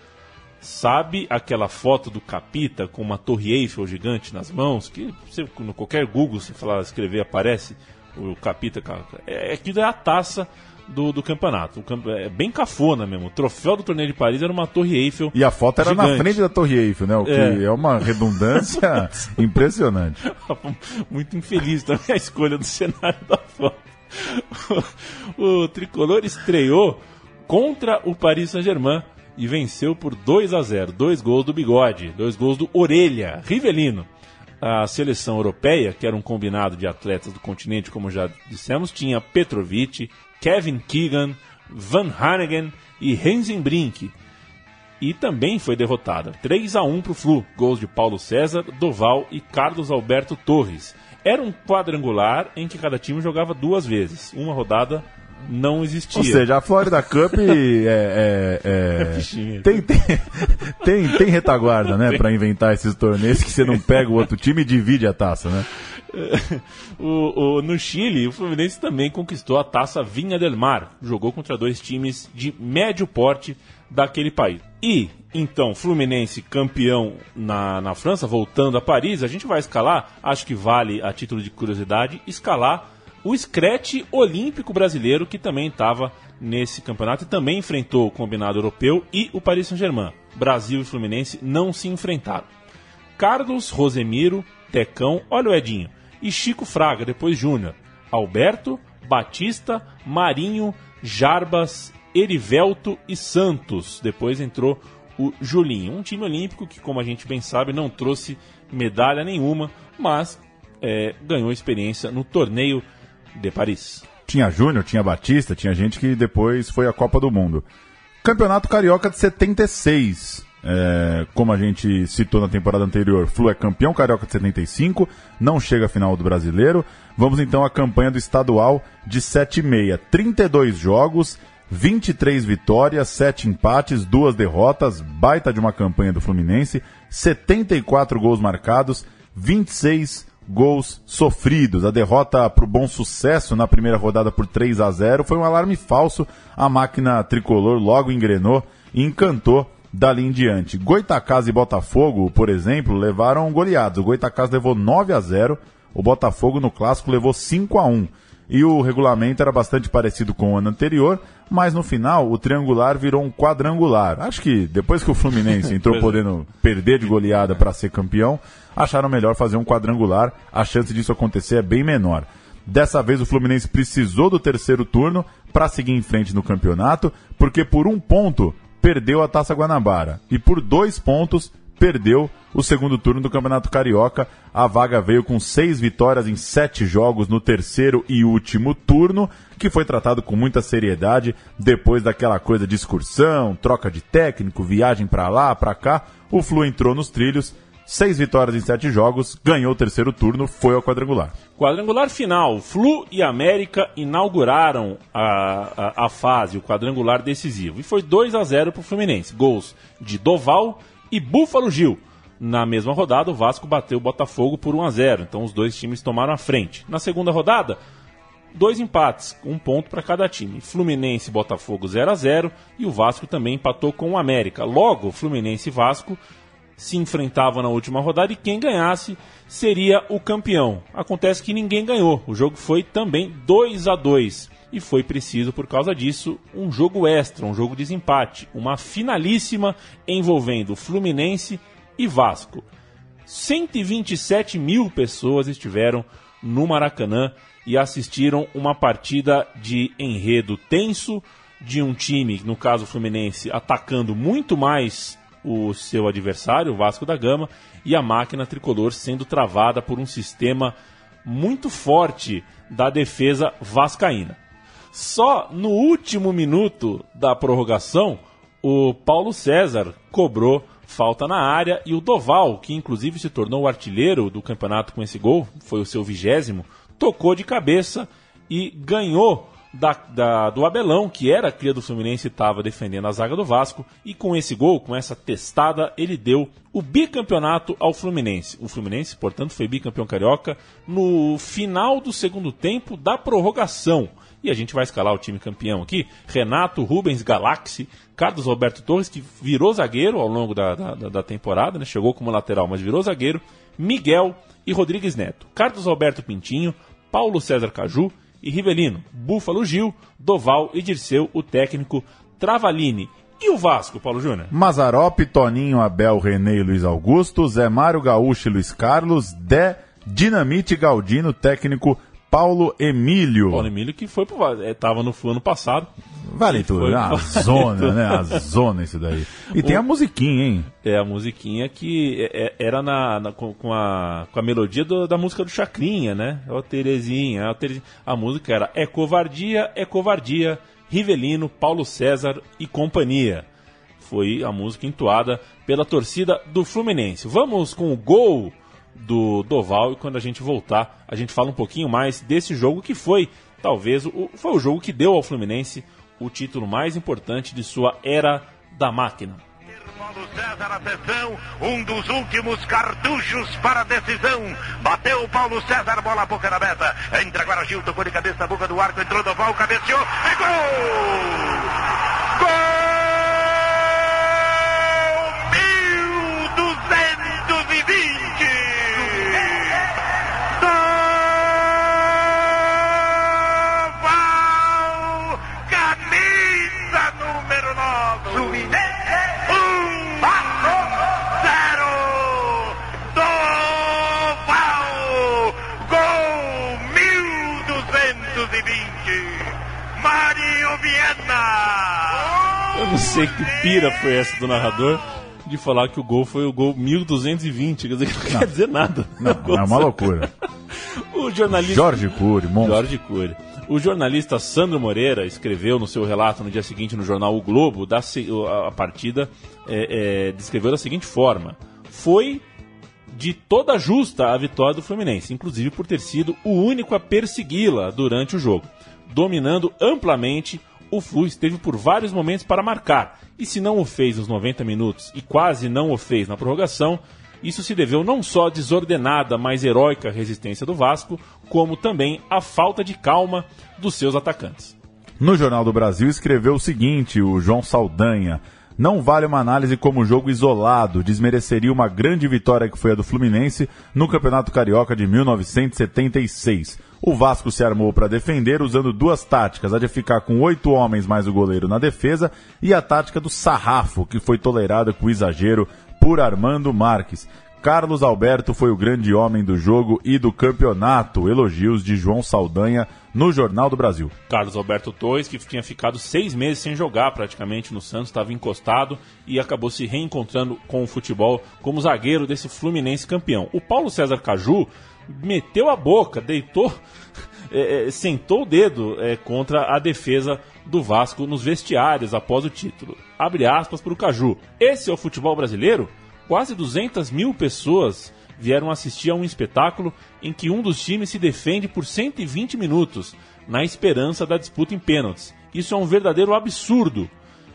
Sabe aquela foto do Capita com uma torre Eiffel gigante nas mãos? Que você, no qualquer Google, se falar escrever, aparece o Capita, é, aquilo é a taça do, do campeonato. É bem cafona mesmo. O troféu do torneio de Paris era uma Torre Eiffel. E a foto era gigante. na frente da Torre Eiffel, né? O que é, é uma redundância impressionante. Muito infeliz também a escolha do cenário da foto. O, o tricolor estreou contra o Paris Saint-Germain e venceu por 2 a 0. Dois gols do bigode, dois gols do Orelha, Rivelino a seleção europeia, que era um combinado de atletas do continente, como já dissemos, tinha Petrovic, Kevin Keegan, Van Hannigan e Hensenbrink. E também foi derrotada 3 a 1 para o Flu, gols de Paulo César, Doval e Carlos Alberto Torres. Era um quadrangular em que cada time jogava duas vezes, uma rodada não existia. Ou seja, a Florida Cup é, é, é, tem, tem, tem, tem retaguarda, né, para inventar esses torneios que você não pega o outro time e divide a taça, né? o, o, no Chile, o Fluminense também conquistou a taça Vinha del Mar. Jogou contra dois times de médio porte daquele país. E, então, Fluminense campeão na, na França, voltando a Paris, a gente vai escalar, acho que vale, a título de curiosidade, escalar o Scratch Olímpico Brasileiro, que também estava nesse campeonato e também enfrentou o combinado europeu e o Paris Saint-Germain. Brasil e Fluminense não se enfrentaram. Carlos, Rosemiro, Tecão, olha o Edinho, e Chico Fraga, depois Júnior. Alberto, Batista, Marinho, Jarbas, Erivelto e Santos. Depois entrou o Julinho. Um time olímpico que, como a gente bem sabe, não trouxe medalha nenhuma, mas é, ganhou experiência no torneio de Paris. Tinha Júnior, tinha Batista, tinha gente que depois foi à Copa do Mundo. Campeonato Carioca de 76. É, como a gente citou na temporada anterior, Flu é campeão carioca de 75, não chega à final do brasileiro. Vamos então à campanha do estadual de 7,6. 32 jogos, 23 vitórias, 7 empates, 2 derrotas, baita de uma campanha do Fluminense, 74 gols marcados, 26 gols sofridos. A derrota para o bom sucesso na primeira rodada por 3 a 0 foi um alarme falso. A máquina tricolor logo engrenou e encantou dali em diante. Goitacás e Botafogo, por exemplo, levaram goleados. O Goitacás levou 9 a 0, o Botafogo no clássico levou 5 a 1. E o regulamento era bastante parecido com o ano anterior, mas no final o triangular virou um quadrangular. Acho que depois que o Fluminense entrou é. podendo perder de goleada para ser campeão, acharam melhor fazer um quadrangular. A chance disso acontecer é bem menor. Dessa vez o Fluminense precisou do terceiro turno para seguir em frente no campeonato, porque por um ponto perdeu a Taça Guanabara e por dois pontos perdeu o segundo turno do Campeonato Carioca. A vaga veio com seis vitórias em sete jogos no terceiro e último turno, que foi tratado com muita seriedade depois daquela coisa de excursão, troca de técnico, viagem para lá, para cá. O Flu entrou nos trilhos Seis vitórias em sete jogos, ganhou o terceiro turno, foi ao quadrangular. Quadrangular final, Flu e América inauguraram a, a, a fase, o quadrangular decisivo. E foi 2 a 0 para o Fluminense. Gols de Doval e Búfalo Gil. Na mesma rodada, o Vasco bateu o Botafogo por 1 a 0 então os dois times tomaram a frente. Na segunda rodada, dois empates, um ponto para cada time. Fluminense e Botafogo 0 a 0 e o Vasco também empatou com o América. Logo, Fluminense e Vasco se enfrentavam na última rodada e quem ganhasse seria o campeão. Acontece que ninguém ganhou. O jogo foi também 2 a 2 e foi preciso por causa disso um jogo extra, um jogo de desempate, uma finalíssima envolvendo Fluminense e Vasco. 127 mil pessoas estiveram no Maracanã e assistiram uma partida de enredo tenso, de um time, no caso o Fluminense, atacando muito mais o seu adversário, o Vasco da Gama, e a máquina tricolor sendo travada por um sistema muito forte da defesa vascaína. Só no último minuto da prorrogação, o Paulo César cobrou falta na área e o Doval, que inclusive se tornou o artilheiro do campeonato com esse gol, foi o seu vigésimo, tocou de cabeça e ganhou da, da, do Abelão, que era cria do Fluminense e estava defendendo a zaga do Vasco. E com esse gol, com essa testada, ele deu o bicampeonato ao Fluminense. O Fluminense, portanto, foi bicampeão carioca no final do segundo tempo da prorrogação. E a gente vai escalar o time campeão aqui: Renato, Rubens, Galaxy, Carlos Roberto Torres, que virou zagueiro ao longo da, da, da temporada, né? chegou como lateral, mas virou zagueiro, Miguel e Rodrigues Neto. Carlos Roberto Pintinho, Paulo César Caju e Rivelino, Búfalo Gil, Doval e Dirceu, o técnico Travalini. E o Vasco, Paulo Júnior? Mazarop, Toninho, Abel, René e Luiz Augusto, Zé Mário Gaúcho e Luiz Carlos, Dé, Dinamite Galdino, técnico Paulo Emílio. Paulo Emílio que foi pro Vasco, é, tava no ano passado. Vale tudo, né? a zona, né? A zona isso daí. E o... tem a musiquinha, hein? É, a musiquinha que é, é, era na, na com, a, com a melodia do, da música do Chacrinha, né? Ó Terezinha, oh, Terezinha. A música era É Covardia, É Covardia, Rivelino, Paulo César e companhia. Foi a música entoada pela torcida do Fluminense. Vamos com o gol do Doval e quando a gente voltar, a gente fala um pouquinho mais desse jogo que foi, talvez, o, foi o jogo que deu ao Fluminense o título mais importante de sua era da máquina. Paulo César, atenção, um dos últimos cartuchos para a decisão. Bateu o Paulo César, bola boca da meta. Entra agora Gil, tocou de cabeça na boca do arco, entrou Doval, cabeceou e gol! Gol! Eu não sei que pira foi essa do narrador de falar que o gol foi o gol 1220, quer dizer que não, não quer dizer nada. Não, é uma loucura. o jornalista Jorge Cury, monstro. Jorge Cury. O jornalista Sandro Moreira escreveu no seu relato no dia seguinte no jornal O Globo da a, partida é, é, descreveu da seguinte forma: foi de toda justa a vitória do Fluminense, inclusive por ter sido o único a persegui-la durante o jogo, dominando amplamente o Flu esteve por vários momentos para marcar, e se não o fez nos 90 minutos e quase não o fez na prorrogação, isso se deveu não só à desordenada, mas heróica resistência do Vasco, como também à falta de calma dos seus atacantes. No Jornal do Brasil escreveu o seguinte, o João Saldanha. Não vale uma análise como jogo isolado, desmereceria uma grande vitória que foi a do Fluminense no Campeonato Carioca de 1976 o Vasco se armou para defender usando duas táticas, a de ficar com oito homens mais o goleiro na defesa e a tática do sarrafo, que foi tolerada com exagero por Armando Marques. Carlos Alberto foi o grande homem do jogo e do campeonato. Elogios de João Saldanha no Jornal do Brasil. Carlos Alberto Torres, que tinha ficado seis meses sem jogar praticamente no Santos, estava encostado e acabou se reencontrando com o futebol como zagueiro desse Fluminense campeão. O Paulo César Caju meteu a boca, deitou, é, é, sentou o dedo é, contra a defesa do Vasco nos vestiários após o título. Abre aspas para o Caju. Esse é o futebol brasileiro? Quase 200 mil pessoas vieram assistir a um espetáculo em que um dos times se defende por 120 minutos, na esperança da disputa em pênaltis. Isso é um verdadeiro absurdo.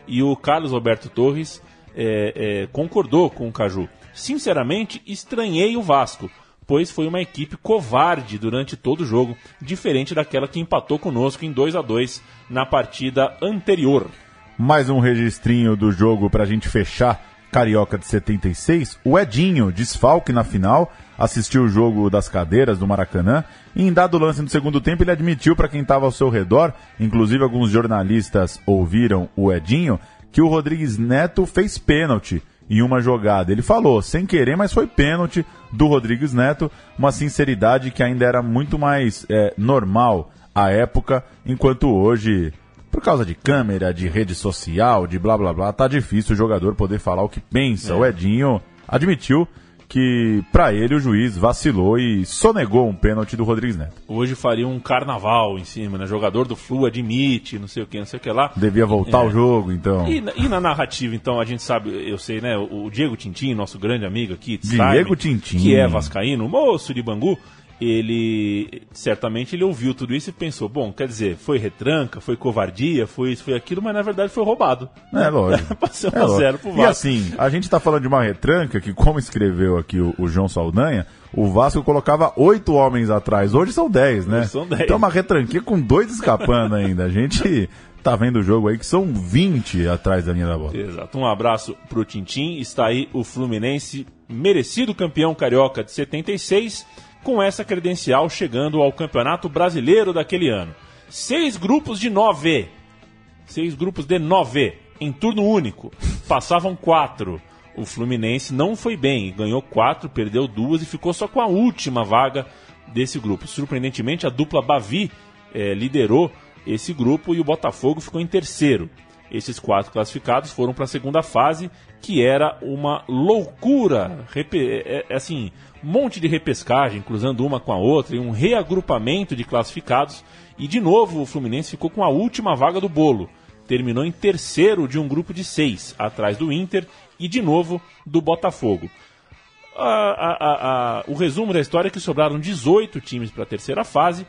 E o Carlos Roberto Torres é, é, concordou com o Caju. Sinceramente, estranhei o Vasco pois foi uma equipe covarde durante todo o jogo, diferente daquela que empatou conosco em 2 a 2 na partida anterior. Mais um registrinho do jogo para a gente fechar. Carioca de 76, o Edinho, desfalque na final, assistiu o jogo das cadeiras do Maracanã e em dado lance no segundo tempo ele admitiu para quem estava ao seu redor, inclusive alguns jornalistas ouviram o Edinho, que o Rodrigues Neto fez pênalti em uma jogada. Ele falou, sem querer, mas foi pênalti do Rodrigues Neto, uma sinceridade que ainda era muito mais é, normal à época, enquanto hoje, por causa de câmera, de rede social, de blá blá blá, tá difícil o jogador poder falar o que pensa. É. O Edinho admitiu que para ele o juiz vacilou e sonegou um pênalti do Rodrigues Neto. Hoje faria um carnaval em cima, né? Jogador do Flu admite, não sei o que, não sei o que lá. Devia voltar É. ao jogo, então. E, na- e na narrativa, então, a gente sabe, eu sei, né? O o Diego Tintin, nosso grande amigo aqui, Diego Tintin. que é vascaíno, moço de Bangu, ele certamente ele ouviu tudo isso e pensou, bom, quer dizer, foi retranca, foi covardia, foi isso, foi aquilo, mas na verdade foi roubado. É lógico. Passou É a lógico. zero pro E Vasco. assim, a gente tá falando de uma retranca que, como escreveu aqui o, o João Saldanha, o Vasco colocava oito homens atrás. Hoje são dez, né? Hoje são dez. Então uma retranquinha com dois escapando ainda. A gente tá vendo o jogo aí que são 20 atrás da linha da bola. Exato. Um abraço pro Tintim. Está aí o Fluminense, merecido campeão carioca de 76, com essa credencial chegando ao Campeonato Brasileiro daquele ano. Seis grupos de nove. Seis grupos de nove. Em turno único. Passavam quatro. O Fluminense não foi bem. Ganhou quatro, perdeu duas e ficou só com a última vaga desse grupo. Surpreendentemente, a dupla Bavi eh, liderou esse grupo e o Botafogo ficou em terceiro. Esses quatro classificados foram para a segunda fase, que era uma loucura, é- é assim, monte de repescagem, cruzando uma com a outra, e um reagrupamento de classificados. E de novo o Fluminense ficou com a última vaga do bolo. Terminou em terceiro de um grupo de seis, atrás do Inter e de novo do Botafogo. A- a- a- o resumo da história é que sobraram 18 times para a terceira fase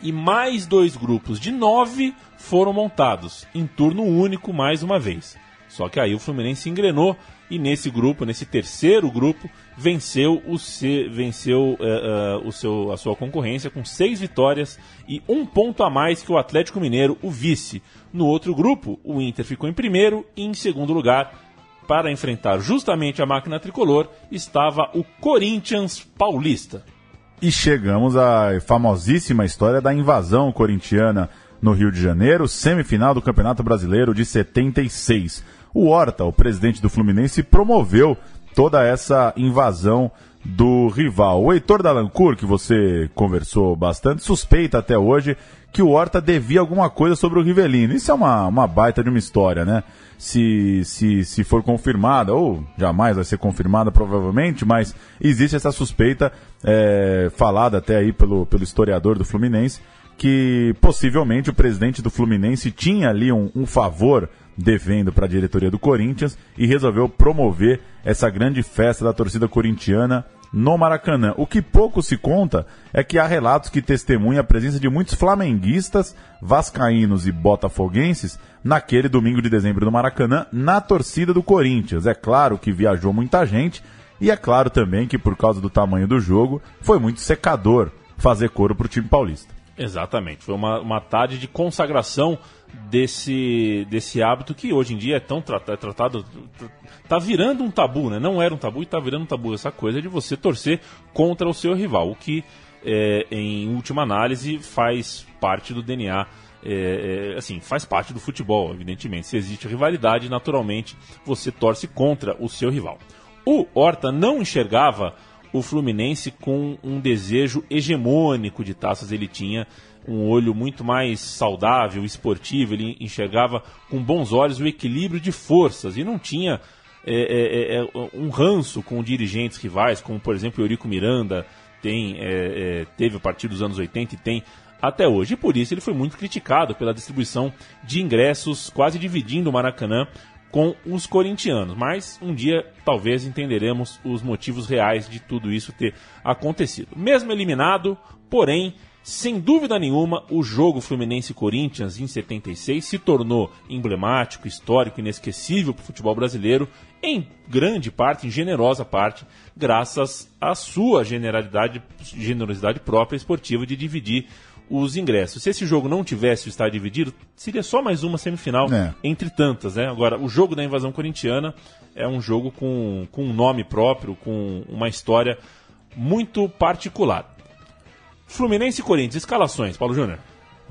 e mais dois grupos de nove foram montados, em turno único mais uma vez. Só que aí o Fluminense engrenou e nesse grupo, nesse terceiro grupo, venceu, o se, venceu eh, eh, o seu, a sua concorrência com seis vitórias e um ponto a mais que o Atlético Mineiro, o vice. No outro grupo, o Inter ficou em primeiro e em segundo lugar. Para enfrentar justamente a máquina tricolor estava o Corinthians Paulista. E chegamos à famosíssima história da invasão corintiana no Rio de Janeiro, semifinal do Campeonato Brasileiro de 76. O Horta, o presidente do Fluminense, promoveu toda essa invasão do rival. O Heitor Dalancourt, que você conversou bastante, suspeita até hoje que o Horta devia alguma coisa sobre o Rivelino. Isso é uma, uma baita de uma história, né? Se, se, se for confirmada, ou jamais vai ser confirmada provavelmente, mas existe essa suspeita é, falada até aí pelo, pelo historiador do Fluminense, que possivelmente o presidente do Fluminense tinha ali um, um favor devendo para a diretoria do Corinthians e resolveu promover essa grande festa da torcida corintiana no Maracanã. O que pouco se conta é que há relatos que testemunham a presença de muitos flamenguistas, vascaínos e botafoguenses naquele domingo de dezembro no Maracanã, na torcida do Corinthians. É claro que viajou muita gente e é claro também que por causa do tamanho do jogo foi muito secador fazer coro para o time paulista. Exatamente. Foi uma, uma tarde de consagração desse, desse hábito que hoje em dia é tão tratado, é tratado. Tá virando um tabu, né? Não era um tabu e tá virando um tabu essa coisa de você torcer contra o seu rival, o que, é, em última análise, faz parte do DNA. é, é, assim, faz parte do futebol, evidentemente. Se existe rivalidade, naturalmente você torce contra o seu rival. O Horta não enxergava o Fluminense com um desejo hegemônico de taças. Ele tinha um olho muito mais saudável, esportivo. Ele enxergava com bons olhos o equilíbrio de forças e não tinha é, é, é, um ranço com dirigentes rivais, como por exemplo Eurico Miranda tem, é, é, teve a partir dos anos 80 e tem até hoje. E por isso ele foi muito criticado pela distribuição de ingressos, quase dividindo o Maracanã com os corintianos. Mas um dia talvez entenderemos os motivos reais de tudo isso ter acontecido. Mesmo eliminado, porém, sem dúvida nenhuma, o jogo Fluminense-Corinthians em 76 se tornou emblemático, histórico, inesquecível para o futebol brasileiro, em grande parte, em generosa parte, graças à sua generalidade, generosidade própria esportiva de dividir os ingressos. Se esse jogo não tivesse o estádio dividido, seria só mais uma semifinal É. entre tantas, né? Agora, o jogo da invasão corintiana é um jogo com, com um nome próprio, com uma história muito particular. Fluminense e Corinthians, escalações, Paulo Júnior.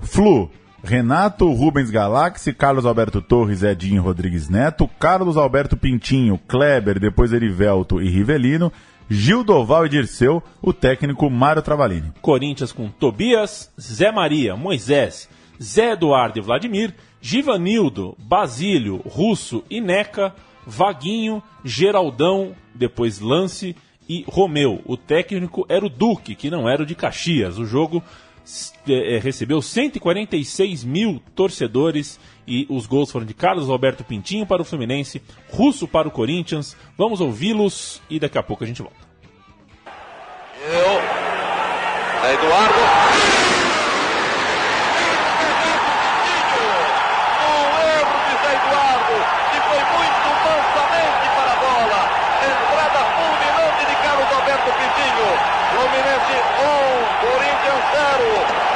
Flu, Renato Rubens Galaxy, Carlos Alberto Torres, Edinho Rodrigues Neto, Carlos Alberto Pintinho, Kleber, depois Erivelto e Rivelino, Gil Doval e Dirceu, o técnico Mário Travalini. Corinthians com Tobias, Zé Maria, Moisés, Zé Eduardo e Vladimir, Givanildo, Basílio, Russo e Neca, Vaguinho, Geraldão, depois Lance e Romeu. O técnico era o Duque, que não era o de Caxias. O jogo é, recebeu 146 mil torcedores e os gols foram de Carlos Alberto Pintinho para o Fluminense, Russo para o Corinthians. Vamos ouvi-los e daqui a pouco a gente volta. Eu, Eduardo. Fluminense 1, Corinthians 0.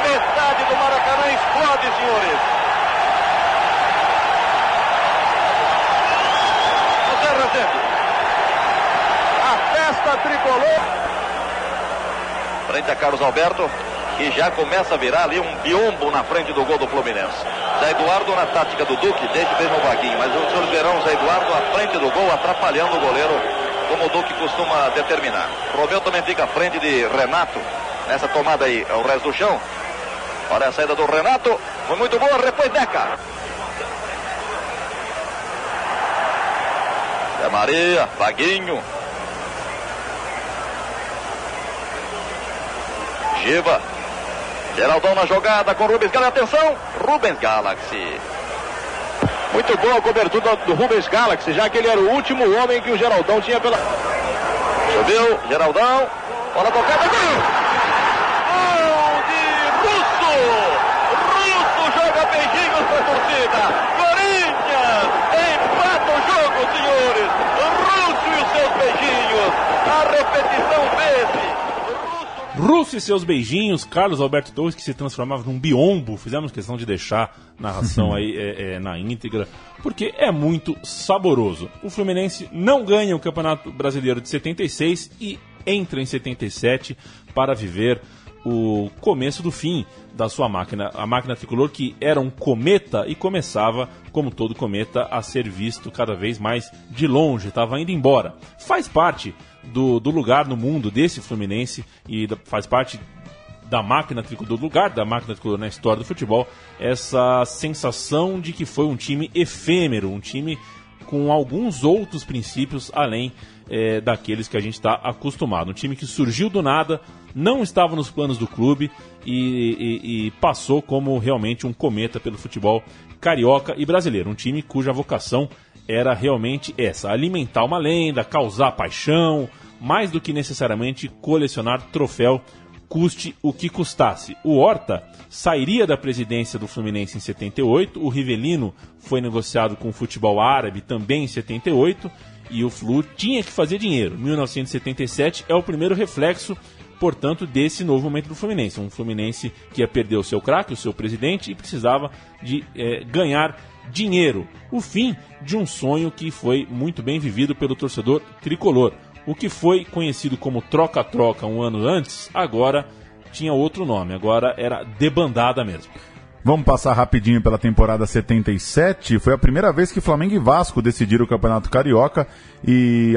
Metade do Maracanã explode, senhores. José Rezende. A tricolor. Frente a Carlos Alberto. E já começa a virar ali um biombo na frente do gol do Fluminense. Zé Eduardo na tática do Duque, deixa bem no vaguinho. Mas os senhores verão Zé Eduardo à frente do gol, atrapalhando o goleiro como o Duque costuma determinar. Romeu também fica à frente de Renato nessa tomada aí, é o resto do chão. Olha a saída do Renato, foi muito boa, depois Deca. É Maria, Vaguinho. Giva. Geraldão na jogada com Rubens Galaxy. Atenção, Rubens Galaxy. Muito boa a cobertura do Rubens Galaxy, já que ele era o último homem que o Geraldão tinha pela. Subiu, Geraldão. Bola tocada, gol! Russo! Russo joga beijinhos para a torcida. Corinthians empata o jogo, senhores. Russo e os seus beijinhos. A repetição desse. Russo e seus beijinhos, Carlos Alberto Torres, que se transformava num biombo. Fizemos questão de deixar narração aí é, é, na íntegra, porque é muito saboroso. O Fluminense não ganha o Campeonato Brasileiro de 76 e entra em 77 para viver o começo do fim da sua máquina. A máquina tricolor que era um cometa e começava, como todo cometa, a ser visto cada vez mais de longe, estava indo embora. Faz parte do, do lugar no mundo desse Fluminense e da, faz parte da máquina tricolor, do lugar da máquina tricolor na história do futebol, essa sensação de que foi um time efêmero, um time com alguns outros princípios além é, daqueles que a gente está acostumado. Um time que surgiu do nada, não estava nos planos do clube e, e, e, passou como realmente um cometa pelo futebol carioca e brasileiro. Um time cuja vocação era realmente essa: alimentar uma lenda, causar paixão, mais do que necessariamente colecionar troféu, custe o que custasse. O Horta sairia da presidência do Fluminense em 78, o Rivelino foi negociado com o futebol árabe também em 78 e o Flu tinha que fazer dinheiro. 1977 é o primeiro reflexo, portanto, desse novo momento do Fluminense. Um Fluminense que ia perder o seu craque, o seu presidente, e precisava de é, ganhar dinheiro. O fim de um sonho que foi muito bem vivido pelo torcedor tricolor. O que foi conhecido como troca-troca um ano antes, agora tinha outro nome, agora era debandada mesmo. Vamos passar rapidinho pela temporada 77. Foi a primeira vez que Flamengo e Vasco decidiram o Campeonato Carioca e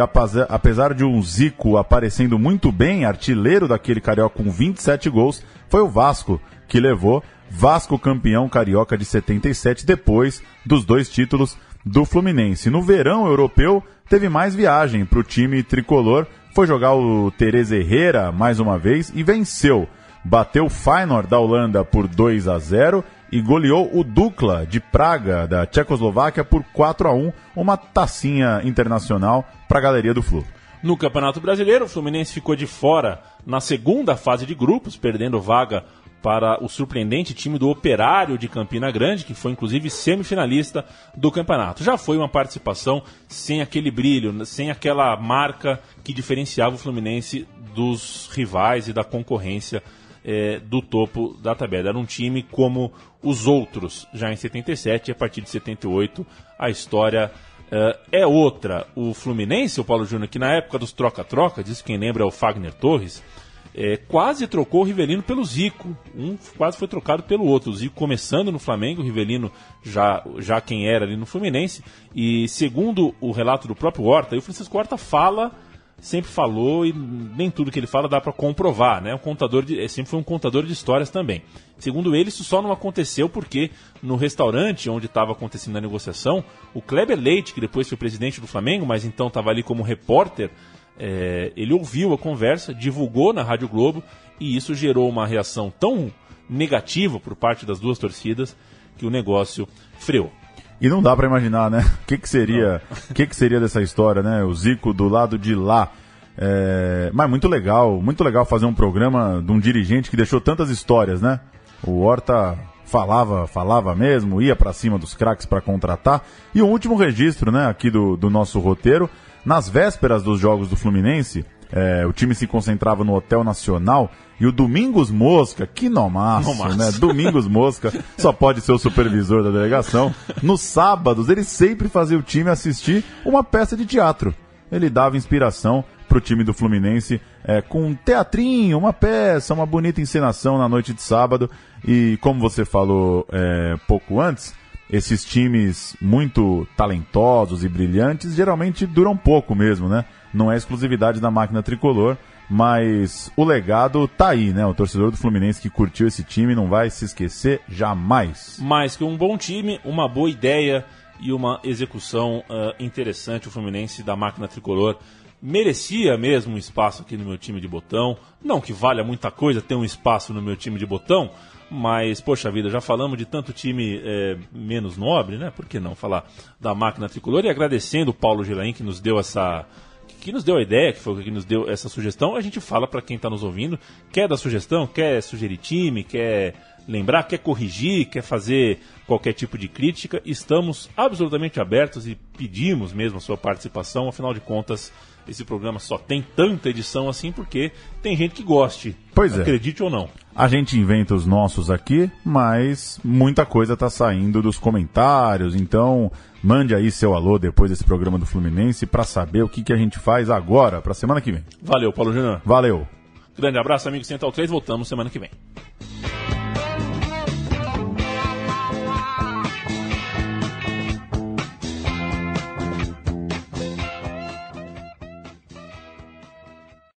apesar de um Zico aparecendo muito bem, artilheiro daquele carioca com 27 gols, foi o Vasco que levou Vasco campeão carioca de 77 depois dos dois títulos do Fluminense. No verão europeu teve mais viagem para o time tricolor, foi jogar o Tereza Herrera mais uma vez e venceu bateu o Feyenoord da Holanda por 2 a 0 e goleou o Dukla de Praga da Tchecoslováquia por 4 a 1, uma tacinha internacional para a galeria do Flu. No Campeonato Brasileiro, o Fluminense ficou de fora na segunda fase de grupos, perdendo vaga para o surpreendente time do Operário de Campina Grande, que foi inclusive semifinalista do campeonato. Já foi uma participação sem aquele brilho, sem aquela marca que diferenciava o Fluminense dos rivais e da concorrência é, do topo da tabela. Era um time como os outros já em 77 e a partir de 78 a história é, é outra. O Fluminense, o Paulo Júnior, que na época dos troca-troca, diz quem lembra é o Fagner Torres, é, quase trocou o Rivelino pelo Zico. Um quase foi trocado pelo outro. O Zico começando no Flamengo, o Rivelino já, já quem era ali no Fluminense. E segundo o relato do próprio Horta, o Francisco Horta fala, sempre falou, e nem tudo que ele fala dá para comprovar, né? Um contador de, sempre foi um contador de histórias também. Segundo ele, isso só não aconteceu porque no restaurante onde estava acontecendo a negociação, o Kleber Leite, que depois foi presidente do Flamengo, mas então estava ali como repórter, é, ele ouviu a conversa, divulgou na Rádio Globo e isso gerou uma reação tão negativa por parte das duas torcidas que o negócio freou. E não dá para imaginar, né? O que, que seria, o que, que seria dessa história, né? O Zico do lado de lá. É... Mas muito legal, muito legal fazer um programa de um dirigente que deixou tantas histórias, né? O Horta falava, falava mesmo, ia para cima dos craques para contratar. E o último registro, né, aqui do, do nosso roteiro, nas vésperas dos jogos do Fluminense, é, o time se concentrava no Hotel Nacional e o Domingos Mosca, que nomaço, Nomaço. né? Domingos Mosca só pode ser o supervisor da delegação. Nos sábados, ele sempre fazia o time assistir uma peça de teatro. Ele dava inspiração para o time do Fluminense é, com um teatrinho, uma peça, uma bonita encenação na noite de sábado. E como você falou é, pouco antes, esses times muito talentosos e brilhantes geralmente duram pouco mesmo, né? Não é exclusividade da máquina tricolor, mas o legado tá aí, né? O torcedor do Fluminense que curtiu esse time não vai se esquecer jamais. Mais que um bom time, uma boa ideia e uma execução ah, interessante o Fluminense da máquina tricolor. Merecia mesmo um espaço aqui no meu time de botão. Não que valha muita coisa ter um espaço no meu time de botão, mas, poxa vida, já falamos de tanto time é, menos nobre, né? Por que não falar da máquina tricolor? E agradecendo o Paulo Gilain que nos deu essa. Que nos deu a ideia, que foi o que nos deu essa sugestão, a gente fala para quem está nos ouvindo, quer dar sugestão, quer sugerir time, quer lembrar, quer corrigir, quer fazer qualquer tipo de crítica, estamos absolutamente abertos e pedimos mesmo a sua participação, afinal de contas, esse programa só tem tanta edição assim porque tem gente que goste. Pois é. Acredite ou não. A gente inventa os nossos aqui, mas muita coisa tá saindo dos comentários, então mande aí seu alô depois desse programa do Fluminense para saber o que, que a gente faz agora, para semana que vem. Valeu, Paulo Júnior. Valeu! Grande abraço, amigo Central 3. Voltamos semana que vem.